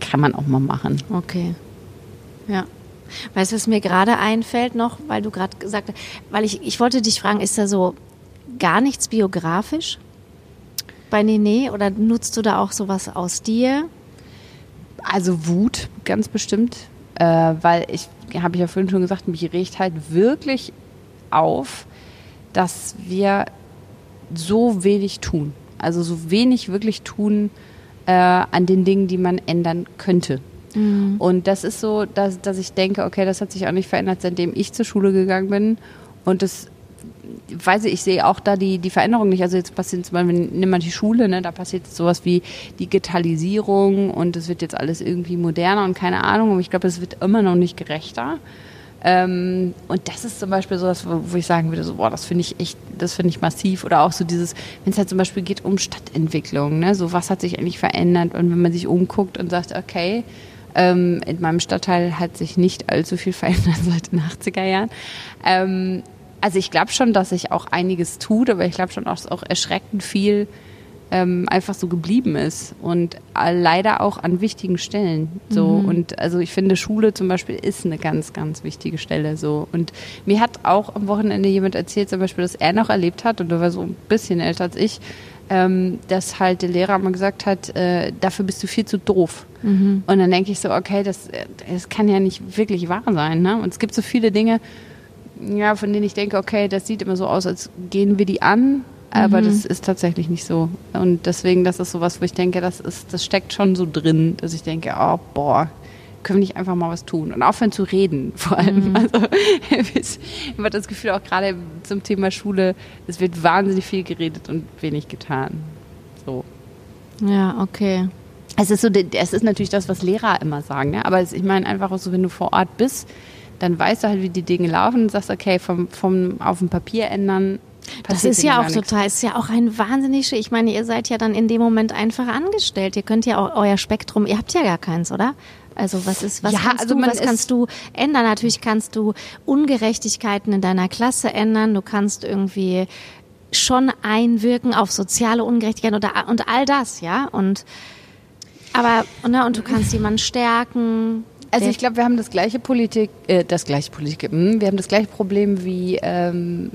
kann man auch mal machen. Okay. Ja. Weißt du, was mir gerade einfällt noch, weil du gerade gesagt hast, weil ich, ich wollte dich fragen, ist da so gar nichts biografisch bei Nene oder nutzt du da auch sowas aus dir? Also Wut, ganz bestimmt, äh, weil ich, habe ich ja vorhin schon gesagt, mich regt halt wirklich auf, dass wir so wenig tun. Also so wenig wirklich tun äh, an den Dingen, die man ändern könnte. Und das ist so, dass, dass ich denke, okay, das hat sich auch nicht verändert, seitdem ich zur Schule gegangen bin. Und das, weiß ich, ich sehe auch da die, die Veränderung nicht. Also jetzt passiert zum Beispiel, nimm mal die Schule, ne, da passiert jetzt sowas wie Digitalisierung und es wird jetzt alles irgendwie moderner und keine Ahnung. Aber ich glaube, es wird immer noch nicht gerechter. Ähm, und das ist zum Beispiel sowas, wo, wo ich sagen würde, so, boah, das finde ich echt, das finde ich massiv. Oder auch so dieses, wenn es halt zum Beispiel geht um Stadtentwicklung, ne, so was hat sich eigentlich verändert und wenn man sich umguckt und sagt, okay, ähm, in meinem Stadtteil hat sich nicht allzu viel verändert seit den 80er Jahren. Ähm, also ich glaube schon, dass sich auch einiges tut, aber ich glaube schon, dass auch erschreckend viel ähm, einfach so geblieben ist und äh, leider auch an wichtigen Stellen. So und also ich finde Schule zum Beispiel ist eine ganz ganz wichtige Stelle so und mir hat auch am Wochenende jemand erzählt zum Beispiel, dass er noch erlebt hat und er war so ein bisschen älter als ich, ähm, dass halt der Lehrer mal gesagt hat, äh, dafür bist du viel zu doof. Und dann denke ich so, okay, das, äh, das kann ja nicht wirklich wahr sein. Ne? Und es gibt so viele Dinge, ja, von denen ich denke, okay, das sieht immer so aus, als gehen wir die an, aber das ist tatsächlich nicht so. Und deswegen, das ist sowas, wo ich denke, das ist, das steckt schon so drin, dass ich denke, oh boah, können wir nicht einfach mal was tun und aufhören zu reden, vor allem. Also ich habe das Gefühl auch gerade zum Thema Schule, es wird wahnsinnig viel geredet und wenig getan. So. Ja, okay. Es ist so, es ist natürlich das, was Lehrer immer sagen, ne? aber ich meine einfach auch so, wenn du vor Ort bist, dann weißt du halt, wie die Dinge laufen und sagst, okay, vom, vom auf dem Papier ändern. Das ist ja auch total, ist ja auch ein wahnsinnig, ich meine, ihr seid ja dann in dem Moment einfach angestellt. Ihr könnt ja auch euer Spektrum, ihr habt ja gar keins, oder? Also was ist, was Ja, kannst also du, was kannst du ändern? Natürlich kannst du Ungerechtigkeiten in deiner Klasse ändern. Du kannst irgendwie schon einwirken auf soziale Ungerechtigkeiten oder und all das, ja. Und aber ne, und du kannst jemanden stärken. Also ich glaube, wir haben das gleiche Politik, äh, das gleiche Politik, hm, wir haben das gleiche Problem wie, ähm,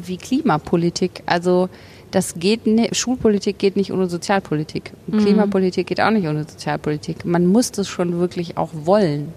wie Klimapolitik. Also das geht nicht, Schulpolitik geht nicht ohne Sozialpolitik. Und Klimapolitik geht auch nicht ohne Sozialpolitik. Man muss das schon wirklich auch wollen.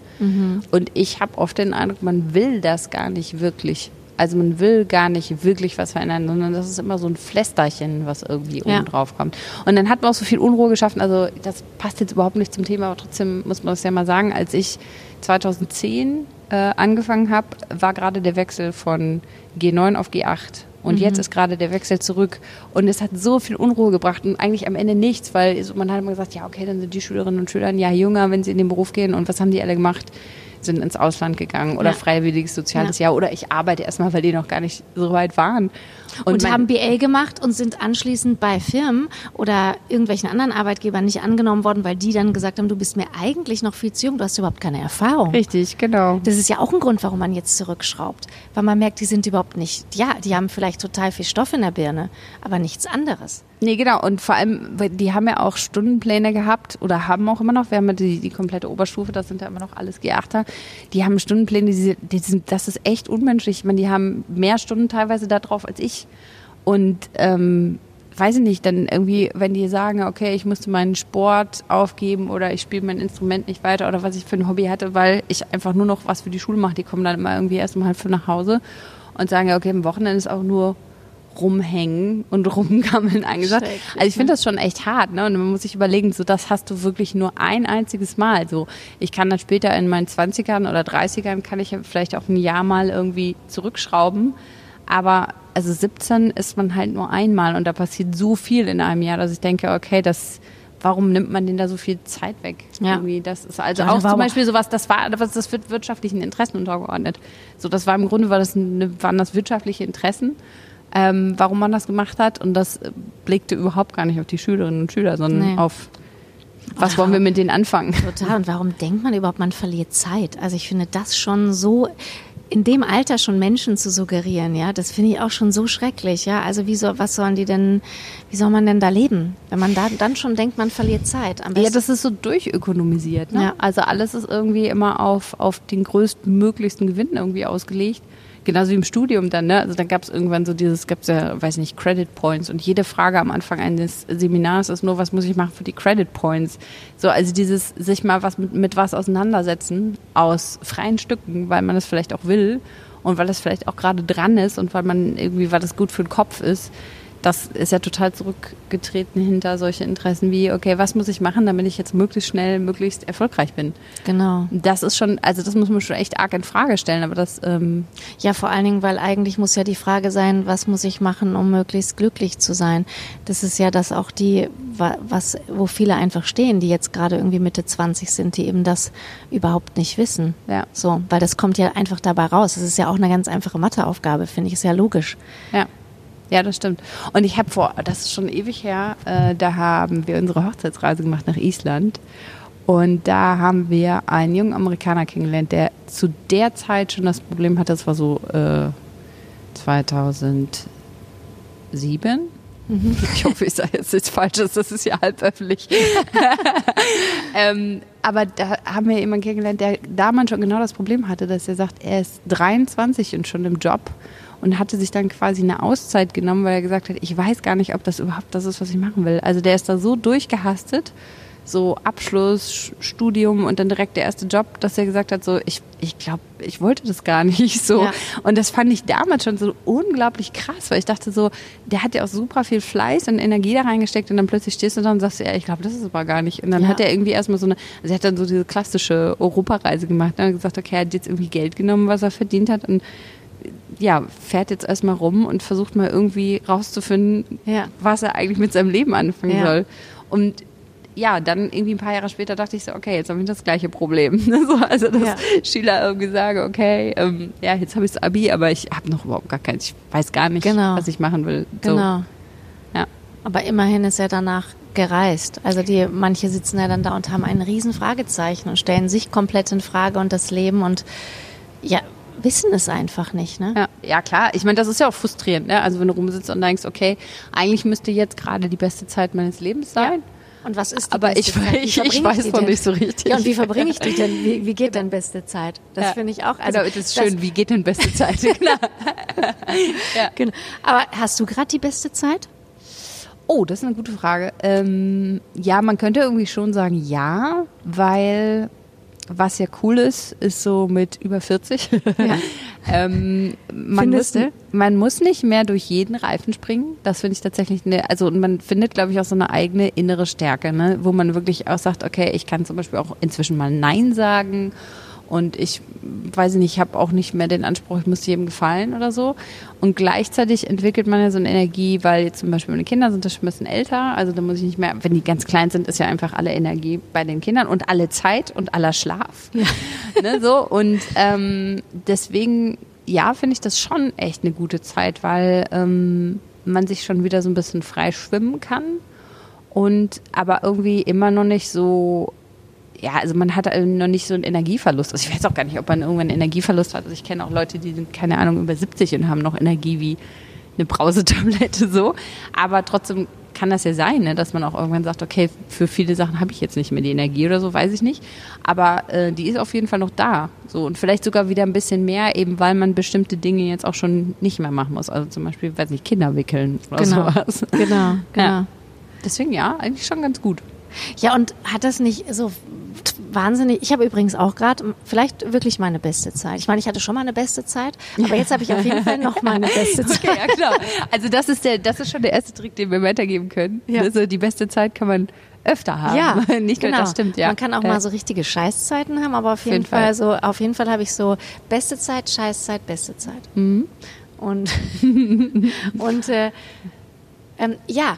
Und ich habe oft den Eindruck, man will das gar nicht wirklich. Also man will gar nicht wirklich was verändern, sondern das ist immer so ein Flästerchen, was irgendwie Ja. oben drauf kommt. Und dann hat man auch so viel Unruhe geschaffen. Also das passt jetzt überhaupt nicht zum Thema, aber trotzdem muss man das ja mal sagen. Als ich 2010 äh, angefangen habe, war gerade der Wechsel von G9 auf G8. Und jetzt ist gerade der Wechsel zurück. Und es hat so viel Unruhe gebracht und eigentlich am Ende nichts, weil man hat immer gesagt, ja, okay, dann sind die Schülerinnen und Schüler ein Jahr jünger, wenn sie in den Beruf gehen. Und was haben die alle gemacht? Sind ins Ausland gegangen oder Ja. freiwilliges soziales Ja. Jahr oder ich arbeite erstmal, weil die noch gar nicht so weit waren. Und, mein- haben BA gemacht und sind anschließend bei Firmen oder irgendwelchen anderen Arbeitgebern nicht angenommen worden, weil die dann gesagt haben, du bist mir eigentlich noch viel zu jung, du hast überhaupt keine Erfahrung. Richtig, genau. Das ist ja auch ein Grund, warum man jetzt zurückschraubt. Weil man merkt, die sind überhaupt nicht, ja, die haben vielleicht total viel Stoff in der Birne, aber nichts anderes. Nee, genau. Und vor allem, die haben ja auch Stundenpläne gehabt oder haben auch immer noch. Wir haben ja die, die komplette Oberstufe, das sind ja immer noch alles G8er. Die haben Stundenpläne, die, die sind, das ist echt unmenschlich. Ich meine, die haben mehr Stunden teilweise da drauf als ich. Und ähm, weiß ich nicht, dann irgendwie, wenn die sagen, okay, ich musste meinen Sport aufgeben oder ich spiele mein Instrument nicht weiter oder was ich für ein Hobby hatte, weil ich einfach nur noch was für die Schule mache, die kommen dann immer irgendwie erst um halb fünf nach Hause und sagen, okay, am Wochenende ist auch nur rumhängen und rumgammeln angesagt. Also ich finde das schon echt hart, ne? Und man muss sich überlegen, so das hast du wirklich nur ein einziges Mal. So ich kann dann später in meinen 20ern oder 30ern kann ich vielleicht auch ein Jahr mal irgendwie zurückschrauben. Aber also 17 ist man halt nur einmal und da passiert so viel in einem Jahr, dass ich denke, okay, das Warum nimmt man denen da so viel Zeit weg? Ja. Irgendwie, das ist also Ja, auch zum Beispiel sowas, das war, was das wird wirtschaftlichen Interessen untergeordnet. So, das war im Grunde war das eine, waren das wirtschaftliche Interessen, ähm, warum man das gemacht hat und das blickte überhaupt gar nicht auf die Schülerinnen und Schüler, sondern Nee. auf was wollen wir mit denen anfangen? Total. Und warum denkt man überhaupt, man verliert Zeit? Also ich finde das schon so, in dem Alter schon Menschen zu suggerieren, ja, das finde ich auch schon so schrecklich, ja. Also wie soll, was sollen die denn, wie soll man denn da leben? Wenn man da dann schon denkt, man verliert Zeit. Am Ja, das ist so durchökonomisiert. Ne? Ja. Also alles ist irgendwie immer auf, auf den größtmöglichsten Gewinn irgendwie ausgelegt. Genauso wie im Studium dann, ne? Also da gab es irgendwann so dieses, gab es ja, weiß nicht, Credit Points und jede Frage am Anfang eines Seminars ist nur, was muss ich machen für die Credit Points? So, also dieses sich mal was mit, mit was auseinandersetzen aus freien Stücken, weil man es vielleicht auch will und weil es vielleicht auch gerade dran ist und weil man irgendwie, weil das gut für den Kopf ist. Das ist ja total zurückgetreten hinter solche Interessen wie, okay, was muss ich machen, damit ich jetzt möglichst schnell, möglichst erfolgreich bin? genau. Das ist schon, also das muss man schon echt arg in Frage stellen, aber das, ähm, Ja, vor allen Dingen, weil eigentlich muss ja die Frage sein, was muss ich machen, um möglichst glücklich zu sein? Das ist ja das auch die, wa- was, wo viele einfach stehen, die jetzt gerade irgendwie Mitte 20 sind, die eben das überhaupt nicht wissen. Ja. So, weil das kommt ja einfach dabei raus. Das ist ja auch eine ganz einfache Matheaufgabe, finde ich, ist ja logisch. ja. Ja, das stimmt. Und ich habe vor, das ist schon ewig her, äh, da haben wir unsere Hochzeitsreise gemacht nach Island. Und da haben wir einen jungen Amerikaner kennengelernt, der zu der Zeit schon das Problem hatte, das war so äh, 2007. Ich hoffe, ich sage jetzt nichts Falsches, das ist ja halb öffentlich. ähm, aber da haben wir jemanden kennengelernt, der damals schon genau das Problem hatte, dass er sagt, er ist 23 und schon im Job und hatte sich dann quasi eine Auszeit genommen, weil er gesagt hat, ich weiß gar nicht, ob das überhaupt das ist, was ich machen will. Also der ist da so durchgehastet, so Abschluss, Sch- Studium und dann direkt der erste Job, dass er gesagt hat, so ich, ich glaube, ich wollte das gar nicht so. Ja. Und das fand ich damals schon so unglaublich krass, weil ich dachte so, der hat ja auch super viel Fleiß und Energie da reingesteckt und dann plötzlich stehst du da und sagst, ja, ich glaube, das ist aber gar nicht. Und dann Ja. hat er irgendwie erstmal so eine, also er hat dann so diese klassische Europareise gemacht ne, und gesagt, okay, er hat jetzt irgendwie Geld genommen, was er verdient hat und ja, fährt jetzt erstmal rum und versucht mal irgendwie rauszufinden, Ja. was er eigentlich mit seinem Leben anfangen Ja. soll. Und ja, dann irgendwie ein paar Jahre später dachte ich so, okay, jetzt habe ich das gleiche Problem. so, also, dass Ja. Schüler irgendwie sagen, okay, ähm, ja, jetzt habe ich das Abi, aber ich habe noch überhaupt gar keins, ich weiß gar nicht, Genau. was ich machen will. So. Genau. Ja. Aber immerhin ist er danach gereist. Also die, manche sitzen ja dann da und haben ein riesen Fragezeichen und stellen sich komplett in Frage und das Leben und ja, wissen es einfach nicht, ne? Ja, ja klar. Ich meine, das ist ja auch frustrierend, ne? Also wenn du rumsitzt und denkst, okay, eigentlich müsste jetzt gerade die beste Zeit meines Lebens sein. Und was ist die Aber beste ich- Zeit? Wie ich- ich weiß noch nicht so richtig. Ja, und wie verbringe ich die denn? Wie, wie geht denn beste Zeit? Das Ja. finde ich auch. Also, genau, das ist schön. Wie geht denn beste Zeit? Klar. Genau. Aber hast du gerade die beste Zeit? Oh, das ist eine gute Frage. Ähm, ja, man könnte irgendwie schon sagen, ja, weil was ja cool ist, ist so mit über 40. Ja. ähm, man, muss, man muss nicht mehr durch jeden Reifen springen. Das finde ich tatsächlich eine, also man findet, glaube ich, auch so eine eigene innere Stärke, ne? wo man wirklich auch sagt, okay, ich kann zum Beispiel auch inzwischen mal Nein sagen und ich weiß nicht, ich habe auch nicht mehr den Anspruch, ich muss jedem gefallen oder so. Und gleichzeitig entwickelt man ja so eine Energie, weil jetzt zum Beispiel meine Kinder sind da schon ein bisschen älter. Also da muss ich nicht mehr, wenn die ganz klein sind, ist ja einfach alle Energie bei den Kindern und alle Zeit und aller Schlaf. Ja. ne, so. Und ähm, deswegen, ja, finde ich das schon echt eine gute Zeit, weil ähm, man sich schon wieder so ein bisschen frei schwimmen kann und aber irgendwie immer noch nicht so ja, also man hat noch nicht so einen Energieverlust. Also ich weiß auch gar nicht, ob man irgendwann einen Energieverlust hat. Also ich kenne auch Leute, die sind, keine Ahnung, über 70 und haben noch Energie wie eine Brausetablette so. Aber trotzdem kann das ja sein, ne, dass man auch irgendwann sagt, okay, für viele Sachen habe ich jetzt nicht mehr die Energie oder so, weiß ich nicht. Aber äh, die ist auf jeden Fall noch da. So und vielleicht sogar wieder ein bisschen mehr, eben weil man bestimmte Dinge jetzt auch schon nicht mehr machen muss. Also zum Beispiel, weiß nicht, Kinder wickeln oder genau. sowas. Genau, genau. Ja. Deswegen ja, eigentlich schon ganz gut. Ja, und hat das nicht so wahnsinnig. Ich habe übrigens auch gerade vielleicht wirklich meine beste Zeit. Ich meine, ich hatte schon mal eine beste Zeit, aber jetzt habe ich auf jeden Fall noch mal eine beste Zeit. Okay, ja, klar. Also das ist der, das ist schon der erste Trick, den wir weitergeben können. Ja. Also die beste Zeit kann man öfter haben. Ja, nicht genau. nur das stimmt. Ja. Man kann auch mal so richtige Scheißzeiten haben, aber auf jeden, jeden Fall, Fall, so auf jeden Fall habe ich so beste Zeit, Scheißzeit, beste Zeit. Mhm. Und und äh, ähm, ja,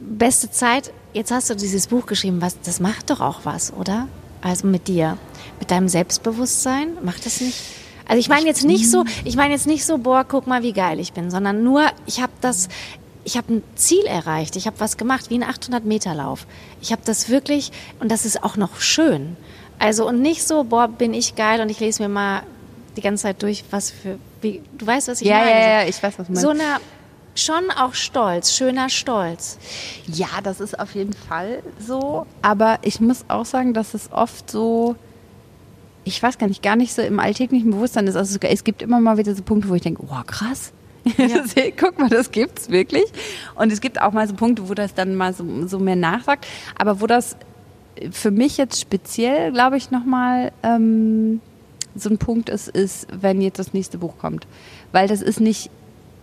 beste Zeit. Jetzt hast du dieses Buch geschrieben, was das macht doch auch was, oder? Also mit dir, mit deinem Selbstbewusstsein, macht das nicht? Also ich meine jetzt nicht so, ich meine jetzt nicht so, boah, guck mal, wie geil ich bin, sondern nur, ich habe das, ich habe ein Ziel erreicht, ich habe was gemacht, wie ein 800 Meter Lauf. Ich habe das wirklich, und das ist auch noch schön. Also und nicht so, boah, bin ich geil und ich lese mir mal die ganze Zeit durch, was für, wie, du weißt, was ich ja, meine. Ja, ja, ich weiß, was du meinst. So eine schon auch stolz, schöner Stolz. Ja, das ist auf jeden Fall so. Aber ich muss auch sagen, dass es oft so, ich weiß gar nicht, gar nicht so im alltäglichen Bewusstsein ist. Also es gibt immer mal wieder so Punkte, wo ich denke, oh krass. Ja. Guck mal, das gibt's wirklich. Und es gibt auch mal so Punkte, wo das dann mal so, so mehr nachsagt. Aber wo das für mich jetzt speziell, glaube ich, nochmal ähm, so ein Punkt ist, ist, wenn jetzt das nächste Buch kommt. Weil das ist nicht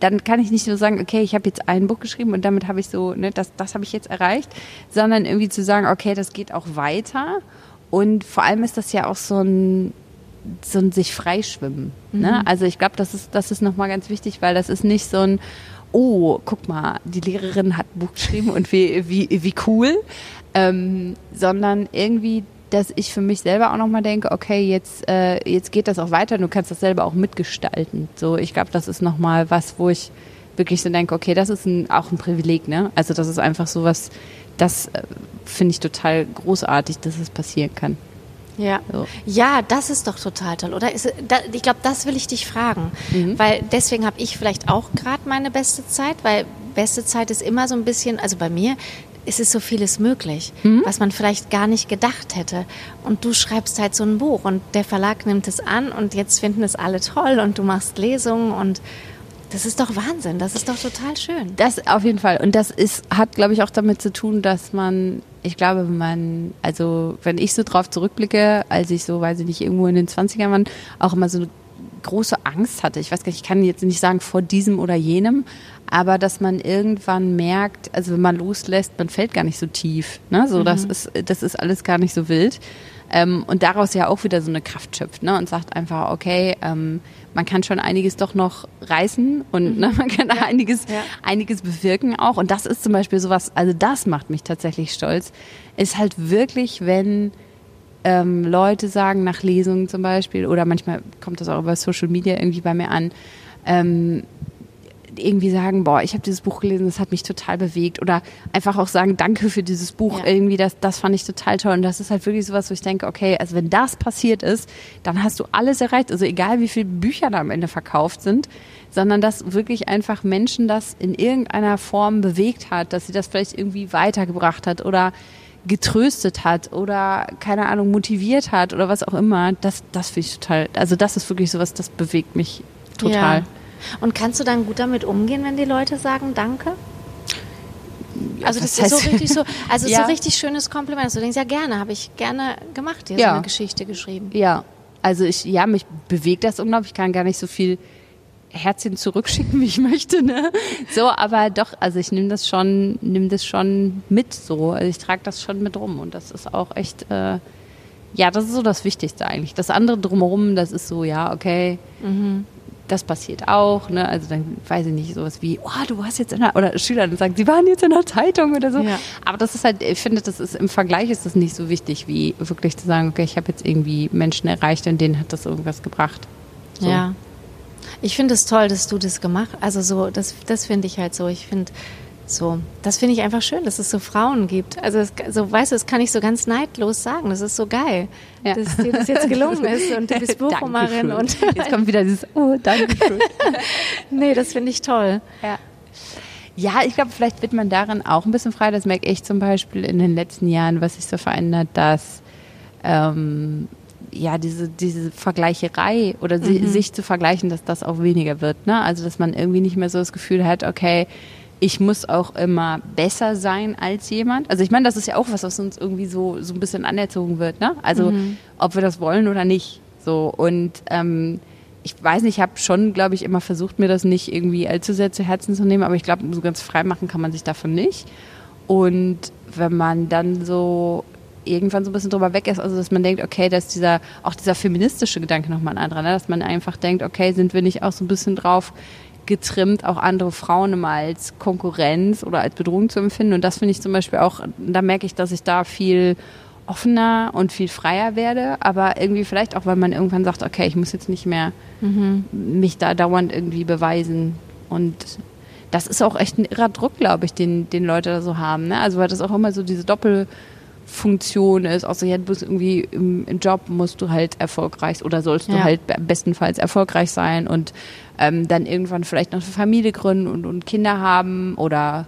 dann kann ich nicht nur sagen, okay, ich habe jetzt ein Buch geschrieben und damit habe ich so, ne, das, das habe ich jetzt erreicht, sondern irgendwie zu sagen, okay, das geht auch weiter. Und vor allem ist das ja auch so ein, so ein sich freischwimmen. Ne? Mhm. Also ich glaube, das ist, das ist nochmal ganz wichtig, weil das ist nicht so ein, oh, guck mal, die Lehrerin hat ein Buch geschrieben und wie, wie, wie cool, ähm, sondern irgendwie dass ich für mich selber auch nochmal denke, okay, jetzt, äh, jetzt geht das auch weiter, du kannst das selber auch mitgestalten. So, ich glaube, das ist nochmal was, wo ich wirklich so denke, okay, das ist ein, auch ein Privileg, ne? Also das ist einfach so was, das äh, finde ich total großartig, dass es passieren kann. Ja. So. ja, das ist doch total toll, oder? Ist, da, ich glaube, das will ich dich fragen, mhm. weil deswegen habe ich vielleicht auch gerade meine beste Zeit, weil beste Zeit ist immer so ein bisschen, also bei mir es ist so vieles möglich, mhm. was man vielleicht gar nicht gedacht hätte. Und du schreibst halt so ein Buch und der Verlag nimmt es an und jetzt finden es alle toll und du machst Lesungen und das ist doch Wahnsinn, das ist doch total schön. Das auf jeden Fall. Und das ist, hat, glaube ich, auch damit zu tun, dass man, ich glaube, man, also wenn ich so drauf zurückblicke, als ich so, weiß ich nicht, irgendwo in den 20ern war, auch immer so große Angst hatte. Ich weiß gar nicht, ich kann jetzt nicht sagen vor diesem oder jenem, aber dass man irgendwann merkt, also wenn man loslässt, man fällt gar nicht so tief. Ne? So, mhm. das ist, das ist alles gar nicht so wild. Ähm, und daraus ja auch wieder so eine Kraft schöpft ne? und sagt einfach, okay, ähm, man kann schon einiges doch noch reißen und mhm. ne, man kann ja. einiges, ja. einiges bewirken auch. Und das ist zum Beispiel sowas, also das macht mich tatsächlich stolz, ist halt wirklich, wenn ähm, Leute sagen nach Lesungen zum Beispiel, oder manchmal kommt das auch über Social Media irgendwie bei mir an, ähm, irgendwie sagen, boah, ich habe dieses Buch gelesen, das hat mich total bewegt oder einfach auch sagen, danke für dieses Buch, ja. irgendwie, das, das fand ich total toll und das ist halt wirklich sowas, wo ich denke, okay, also wenn das passiert ist, dann hast du alles erreicht, also egal wie viele Bücher da am Ende verkauft sind, sondern dass wirklich einfach Menschen das in irgendeiner Form bewegt hat, dass sie das vielleicht irgendwie weitergebracht hat oder getröstet hat oder keine Ahnung motiviert hat oder was auch immer, das das finde ich total, also das ist wirklich sowas, das bewegt mich total. Ja. Und kannst du dann gut damit umgehen, wenn die Leute sagen Danke? Also das was ist so heißt- richtig so, also Ja. so richtig schönes Kompliment. Also Du denkst ja gerne, habe ich gerne gemacht, dir so Ja. eine Geschichte geschrieben. Ja, also ich, ja, mich bewegt das unglaublich. Ich kann gar nicht so viel Herzchen zurückschicken, wie ich möchte, ne? So, aber doch, also ich nehme das schon, nehme das schon mit so. Also ich trage das schon mit rum und das ist auch echt, äh, ja, das ist so das Wichtigste eigentlich. Das andere drumherum, das ist so, ja, okay. Das passiert auch, ne? Also dann weiß ich nicht, sowas wie, oh, du warst jetzt in der, oder Schüler dann sagen, sie waren jetzt in der Zeitung oder so. Ja. Aber das ist halt, ich finde, das ist im Vergleich ist das nicht so wichtig, wie wirklich zu sagen, okay, ich habe jetzt irgendwie Menschen erreicht und denen hat das irgendwas gebracht. So. Ja. Ich finde es toll, dass du das gemacht Also so, das, das finde ich halt so. Ich finde so, das finde ich einfach schön, dass es so Frauen gibt. Also es, so, weißt du, das kann ich so ganz neidlos sagen. Das ist so geil, Ja. dass dir das jetzt gelungen ist und du bist Bochumerin und jetzt kommt wieder dieses, oh, danke schön. nee, das finde ich toll. Ja. Ja, ich glaube, vielleicht wird man darin auch ein bisschen frei. Das merke ich zum Beispiel in den letzten Jahren, was sich so verändert, dass ähm, ja diese, diese Vergleicherei oder si sich zu vergleichen, dass das auch weniger wird. Ne? Also dass man irgendwie nicht mehr so das Gefühl hat, okay, ich muss auch immer besser sein als jemand. Also ich meine, das ist ja auch was, was uns irgendwie so, so ein bisschen anerzogen wird. Ne? Also ob wir das wollen oder nicht. So und ähm, ich weiß nicht, ich habe schon, glaube ich, immer versucht, mir das nicht irgendwie allzu sehr zu Herzen zu nehmen, aber ich glaube, so ganz frei machen kann man sich davon nicht. Und wenn man dann so irgendwann so ein bisschen drüber weg ist, also dass man denkt, okay, dass dieser, auch dieser feministische Gedanke nochmal ein anderer, ne? dass man einfach denkt, okay, sind wir nicht auch so ein bisschen drauf getrimmt, auch andere Frauen immer als Konkurrenz oder als Bedrohung zu empfinden. Und das finde ich zum Beispiel auch, da merke ich, dass ich da viel offener und viel freier werde, aber irgendwie vielleicht auch, weil man irgendwann sagt, okay, ich muss jetzt nicht mehr mich da dauernd irgendwie beweisen und das ist auch echt ein irrer Druck, glaube ich, den, den Leute da so haben. Ne? Also weil das auch immer so diese Doppelfunktion ist. Außer du bist irgendwie im, im Job musst du halt erfolgreich oder sollst du Ja. halt be- bestenfalls erfolgreich sein und ähm, dann irgendwann vielleicht noch eine Familie gründen und, und Kinder haben oder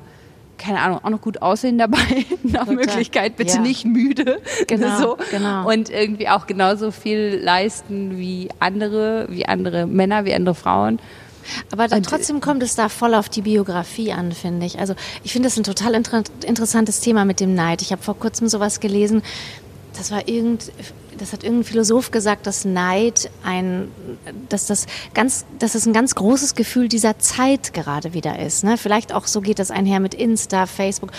keine Ahnung, auch noch gut aussehen dabei, nach Total. Möglichkeit, bitte Ja. nicht müde. Genau, so. genau. Und irgendwie auch genauso viel leisten wie andere, wie andere Männer, wie andere Frauen. Aber dann Und- trotzdem kommt es da voll auf die Biografie an, finde ich. Also ich finde das ein total inter interessantes Thema mit dem Neid. Ich habe vor kurzem sowas gelesen. Das war irgend, das hat irgendein Philosoph gesagt, dass Neid ein, dass das ganz, dass es ein ganz großes Gefühl dieser Zeit gerade wieder ist. Ne? Vielleicht auch so geht das einher mit Insta, Facebook,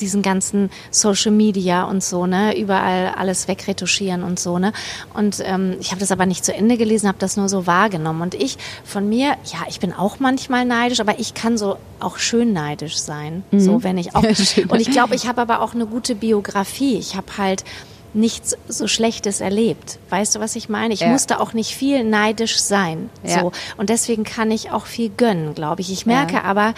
diesen ganzen Social Media und so, ne, überall alles wegretuschieren und so, ne. Und ähm, ich habe das aber nicht zu Ende gelesen, habe das nur so wahrgenommen. Und ich von mir, ja, ich bin auch manchmal neidisch, aber ich kann so auch schön neidisch sein, so wenn ich auch. Und ich glaube, ich habe aber auch eine gute Biografie. Ich habe halt nichts so Schlechtes erlebt. Weißt du, was ich meine? Ich Ja. musste auch nicht viel neidisch sein. Ja. So. Und deswegen kann ich auch viel gönnen, glaube ich. Ich merke Ja. aber,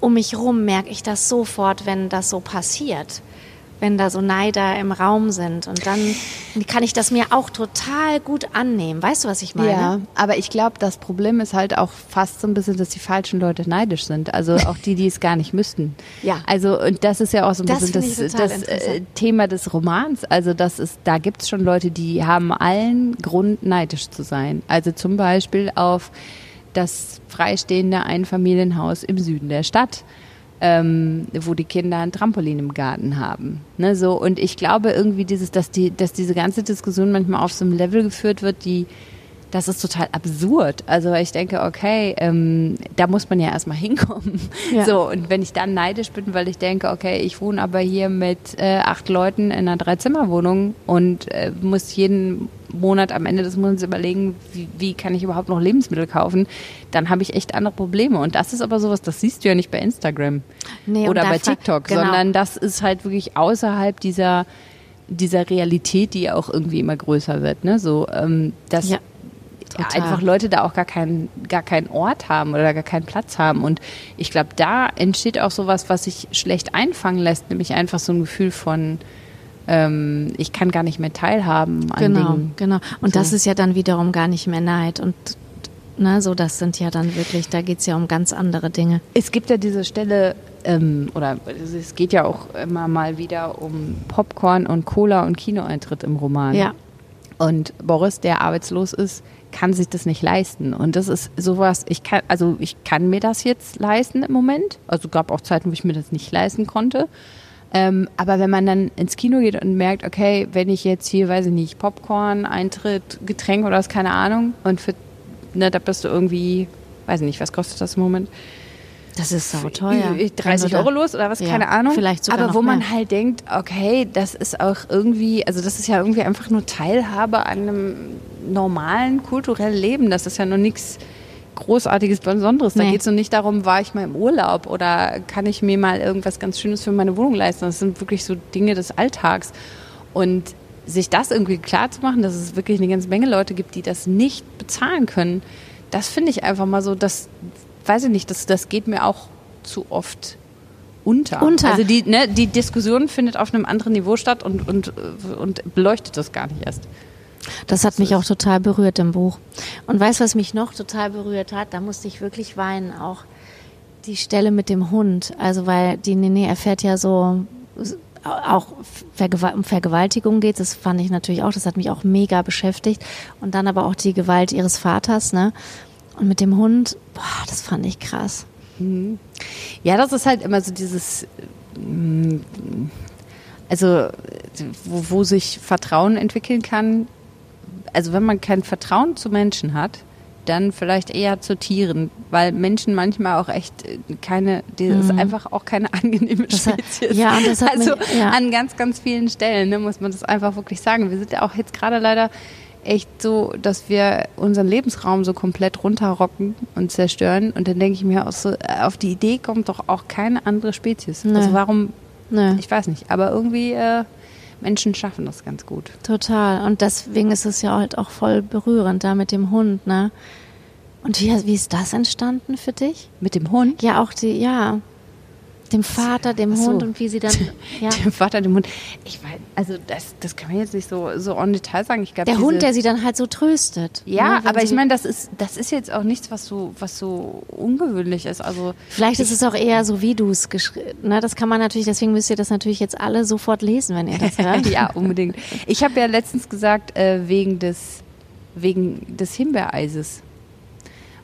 um mich rum merke ich das sofort, wenn das so passiert. Wenn da so Neider im Raum sind. Und dann kann ich das mir auch total gut annehmen. Weißt du, was ich meine? Ja, aber ich glaube, das Problem ist halt auch fast so ein bisschen, dass die falschen Leute neidisch sind. Also auch die, die es gar nicht müssten. Ja. Also und das ist ja auch so ein Das bisschen das, das äh. Thema des Romans. Also das ist, da gibt es schon Leute, die haben allen Grund neidisch zu sein. Also zum Beispiel auf das freistehende Einfamilienhaus im Süden der Stadt. Ähm, wo die Kinder ein Trampolin im Garten haben. Ne, so, und ich glaube irgendwie dieses, dass die, dass diese ganze Diskussion manchmal auf so einem Level geführt wird, die, das ist total absurd. Also ich denke, okay, ähm, da muss man ja erstmal hinkommen. Ja. So, und wenn ich dann neidisch bin, weil ich denke, okay, ich wohne aber hier mit äh, acht Leuten in einer Dreizimmerwohnung und äh, muss jeden Monat am Ende des Monats überlegen, wie, wie kann ich überhaupt noch Lebensmittel kaufen, dann habe ich echt andere Probleme. Und das ist aber sowas, das siehst du ja nicht bei Instagram Nee, oder bei TikTok, genau. sondern das ist halt wirklich außerhalb dieser dieser Realität, die ja auch irgendwie immer größer wird, ne? So, ähm, dass Ja, ja, einfach Leute da auch gar keinen gar keinen Ort haben oder gar keinen Platz haben. Und ich glaube, da entsteht auch sowas, was sich schlecht einfangen lässt, nämlich einfach so ein Gefühl von ähm, ich kann gar nicht mehr teilhaben an Genau, Dingen. genau. Und So. das ist ja dann wiederum gar nicht mehr Neid. Und ne, so, das sind ja dann wirklich, da geht's ja um ganz andere Dinge. Es gibt ja diese Stelle, ähm, oder es- es geht ja auch immer mal wieder um Popcorn und Cola und Kinoeintritt im Roman. Ja. Und Boris, der arbeitslos ist, kann sich das nicht leisten. Und das ist sowas, ich kann, also ich kann mir das jetzt leisten im Moment. Also gab auch Zeiten, wo ich mir das nicht leisten konnte. Ähm, aber wenn man dann ins Kino geht und merkt, okay, wenn ich jetzt hier, weiß ich nicht, Popcorn, Eintritt, Getränk oder was, keine Ahnung, und für, ne, da bist du irgendwie, weiß ich nicht, was kostet das im Moment? Das ist so teuer. 30 Euro los oder was, Ja, keine Ahnung. vielleicht sogar Aber wo man mehr. halt denkt, okay, das ist auch irgendwie, also das ist ja irgendwie einfach nur Teilhabe an einem normalen kulturellen Leben. Das ist ja nur nichts Großartiges, Besonderes. Da Nee. geht es nur nicht darum, war ich mal im Urlaub oder kann ich mir mal irgendwas ganz Schönes für meine Wohnung leisten. Das sind wirklich so Dinge des Alltags. Und sich das irgendwie klar zu machen, dass es wirklich eine ganze Menge Leute gibt, die das nicht bezahlen können, das finde ich einfach mal so, das weiß ich nicht, das, das geht mir auch zu oft unter. Unter. Also die, ne, die Diskussion findet auf einem anderen Niveau statt und, und, und beleuchtet das gar nicht erst. Das hat mich auch total berührt im Buch. Und weißt du, was mich noch total berührt hat? Da musste ich wirklich weinen auch. Die Stelle mit dem Hund. Also, weil die Nene erfährt ja so, auch um Vergewaltigung geht. Das fand ich natürlich auch, das hat mich auch mega beschäftigt. Und dann aber auch die Gewalt ihres Vaters, ne? Und mit dem Hund, boah, das fand ich krass. Ja, das ist halt immer so dieses, mm, also wo, wo sich Vertrauen entwickeln kann. Also wenn man kein Vertrauen zu Menschen hat, dann vielleicht eher zu Tieren, weil Menschen manchmal auch echt äh, keine, die ist einfach auch keine angenehme Mhm. Das Spezies. ja, das hat also mich- ja. an ganz, ganz vielen Stellen ne, muss man das einfach wirklich sagen. Wir sind ja auch jetzt gerade leider echt so, dass wir unseren Lebensraum so komplett runterrocken und zerstören. Und dann denke ich mir auch so, äh, auf die Idee kommt doch auch keine andere Spezies. Nee. Also warum, Ne. ich weiß nicht, aber irgendwie äh, Menschen schaffen das ganz gut. Total. Und deswegen ist es ja halt auch voll berührend da mit dem Hund, ne? Und wie, wie ist das entstanden für dich? Mit dem Hund, Ja, auch die, ja, dem Vater, dem so. Hund und wie sie dann, ja. dem Vater, dem Hund. Ich weiß, also das, das kann man jetzt nicht so, so en Detail sagen. Ich glaub, Der Hund, der sie dann halt so tröstet. Ja, ne, aber ich meine, das ist, das ist jetzt auch nichts, was so, was so ungewöhnlich ist. Also Vielleicht ist es auch eher so, wie du es geschrieben, ne, das kann man natürlich, deswegen müsst ihr das natürlich jetzt alle sofort lesen, wenn ihr das hört. ja, unbedingt. Ich habe ja letztens gesagt, äh, wegen des, wegen des Himbeereises.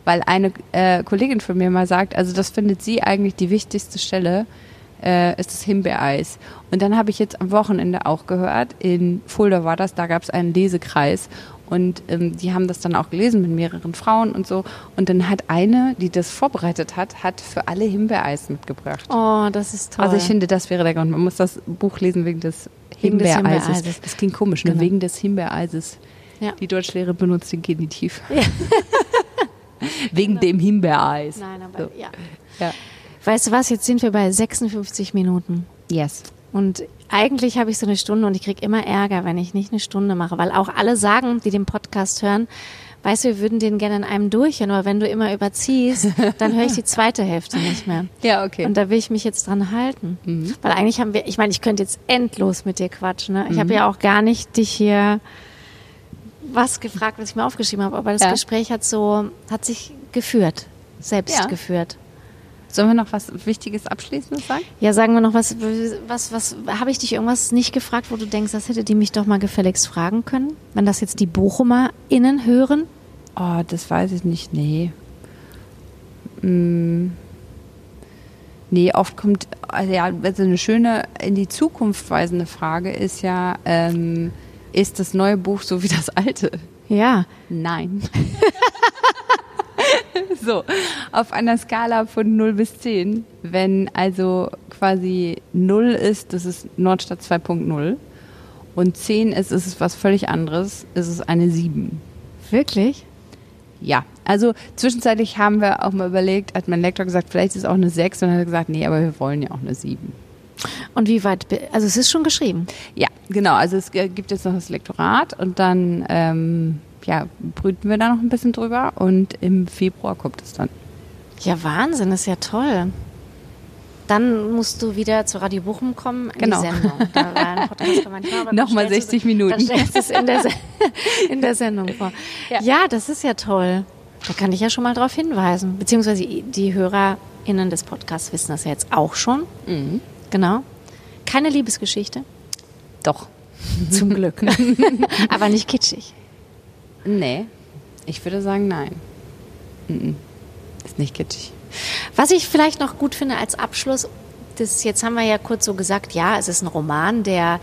Weil eine äh, Kollegin von mir mal sagt, also das findet sie eigentlich die wichtigste Stelle, äh, ist das Himbeereis. Und dann habe ich jetzt am Wochenende auch gehört, in Fulda war das, da gab es einen Lesekreis. Und ähm, die haben das dann auch gelesen mit mehreren Frauen und so. Und dann hat eine, die das vorbereitet hat, hat für alle Himbeereis mitgebracht. Oh, das ist toll. Also ich finde, das wäre der Grund. Man muss das Buch lesen wegen des Himbeereises. Himbeereises. Das klingt komisch, ne? Genau. Wegen des Himbeereises. Ja. Die Deutschlehre benutzt den Genitiv. wegen dem Himbeereis. Nein, aber So. ja. Ja. Weißt du was, jetzt sind wir bei 56 Minuten. Yes. Und eigentlich habe ich so eine Stunde und ich krieg immer Ärger, wenn ich nicht eine Stunde mache, weil auch alle sagen, die den Podcast hören, weißt du, wir würden den gerne in einem durchhören, aber wenn du immer überziehst, dann höre ich die zweite Hälfte nicht mehr. Ja, okay. Und da will ich mich jetzt dran halten. Weil eigentlich haben wir, ich meine, ich könnte jetzt endlos mit dir quatschen. Ne? Ich habe ja auch gar nicht dich hier was gefragt, was ich mir aufgeschrieben habe, aber das Ja. Gespräch hat so, hat sich geführt, selbst Ja. geführt. Sollen wir noch was Wichtiges Abschließendes sagen? Ja, sagen wir noch was, was, was, habe ich dich irgendwas nicht gefragt, wo du denkst, das hätte die mich doch mal gefälligst fragen können? Wenn das jetzt die BochumerInnen hören? Oh, das weiß ich nicht. Nee. Mm. Nee, oft kommt, also ja, also eine schöne, in die Zukunft weisende Frage ist ja, ähm, ist das neue Buch so wie das alte? Ja. Nein. so, auf einer Skala von 0 bis 10, wenn also quasi 0 ist, das ist Nordstadt 2.0 und 10 ist, ist es was völlig anderes, ist es eine 7. Wirklich? Ja, also zwischenzeitlich haben wir auch mal überlegt, hat mein Lektor gesagt, vielleicht ist es auch eine 6 und hat gesagt, nee, aber wir wollen ja auch eine 7. Und wie weit, also es ist schon geschrieben. Ja, genau, also es gibt jetzt noch das Lektorat und dann ähm, ja, brüten wir da noch ein bisschen drüber und im Februar kommt es dann. Ja, Wahnsinn, ist ja toll. Dann musst du wieder zu Radio Bochum kommen in Genau. die Sendung. Da war ein Podcast Nochmal stellst du- 60 Minuten. Dann stellst du es in der, in der Sendung vor. Ja. Ja. das ist ja toll. Da kann ich ja schon mal drauf hinweisen. Beziehungsweise die HörerInnen des Podcasts wissen das ja jetzt auch schon. Mhm. Genau. Keine Liebesgeschichte. Doch. Zum Glück. aber nicht kitschig. Nee. Ich würde sagen, nein. Ist nicht kitschig. Was ich vielleicht noch gut finde als Abschluss, das jetzt haben wir ja kurz so gesagt, ja, es ist ein Roman, der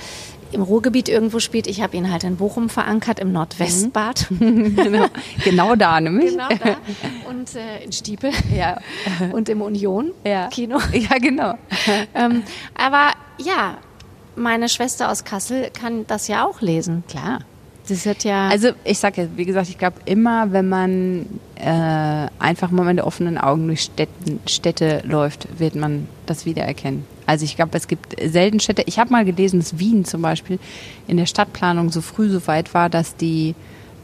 im Ruhrgebiet irgendwo spielt. Ich habe ihn halt in Bochum verankert, im Nordwestbad. genau. genau da nämlich. genau da. Und äh, in Stiepel. Ja. Und im Union Ja. Kino. Ja, genau. Ähm, aber ja, meine Schwester aus Kassel kann das ja auch lesen. Klar. Das hat ja. Also ich sage ja, wie gesagt, ich glaube immer, wenn man äh, einfach mal mit offenen Augen durch Städten, Städte läuft, wird man das wiedererkennen. Also ich glaube, es gibt selten Städte. Ich habe mal gelesen, dass Wien zum Beispiel in der Stadtplanung so früh so weit war, dass die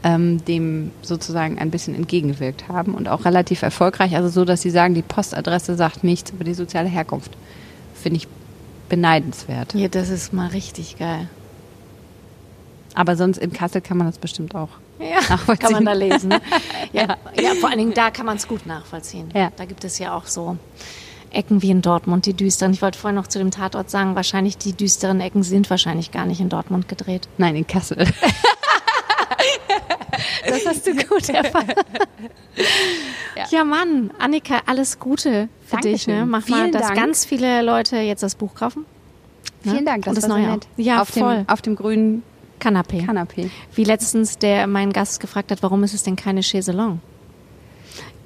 ähm, dem sozusagen ein bisschen entgegengewirkt haben und auch relativ erfolgreich. Also so, dass sie sagen, die Postadresse sagt nichts über die soziale Herkunft. Finde ich beneidenswert. ja, das ist mal richtig geil. Aber sonst in Kassel kann man das bestimmt auch. Ja, Nachvollziehen. kann man da lesen. Ne? Ja, ja, vor allen Dingen da kann man es gut nachvollziehen. Ja. Da gibt es ja auch so Ecken wie in Dortmund, die düsteren. Ich wollte vorhin noch zu dem Tatort sagen, wahrscheinlich die düsteren Ecken sind wahrscheinlich gar nicht in Dortmund gedreht. Nein, in Kassel. Das hast du gut erfahren. ja. Mann, Annika, alles Gute für dich. Ne? Dankeschön. Mach mal, Vielen dass Dank. ganz viele Leute jetzt das Buch kaufen. Ne? Vielen Dank, das, Und das Neue nett. Ja, auf voll. Dem, auf dem grünen Kanapé. Kanapee. Wie letztens der mein Gast gefragt hat, warum ist es denn keine Chaiselong?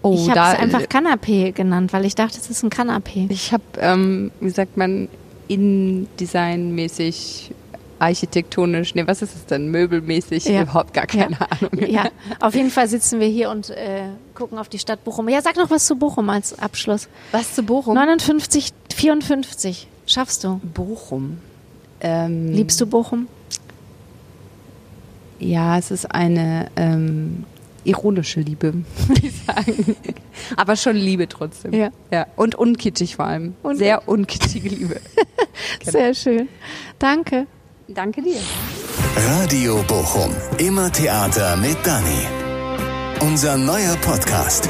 Oh, ich habe es einfach Kanapé genannt, weil ich dachte, es ist ein Kanapé. Ich habe, ähm, wie sagt man, Innendesign-mäßig, architektonisch, nee, was ist es denn, möbelmäßig, Ja. überhaupt gar keine ja. Ahnung. Ja, auf jeden Fall sitzen wir hier und äh, gucken auf die Stadt Bochum. Ja, sag noch was zu Bochum als Abschluss. Was zu Bochum? 59, 54. Schaffst du? Bochum. Ähm, Liebst du Bochum? Ja, es ist eine ähm, ironische Liebe, würde ich sagen. Aber schon Liebe trotzdem. Ja. ja. Und unkitschig vor allem. Und- Sehr unkitschige Liebe. Sehr schön. Danke. Danke dir. Radio Bochum. Immer Theater mit Dani. Unser neuer Podcast.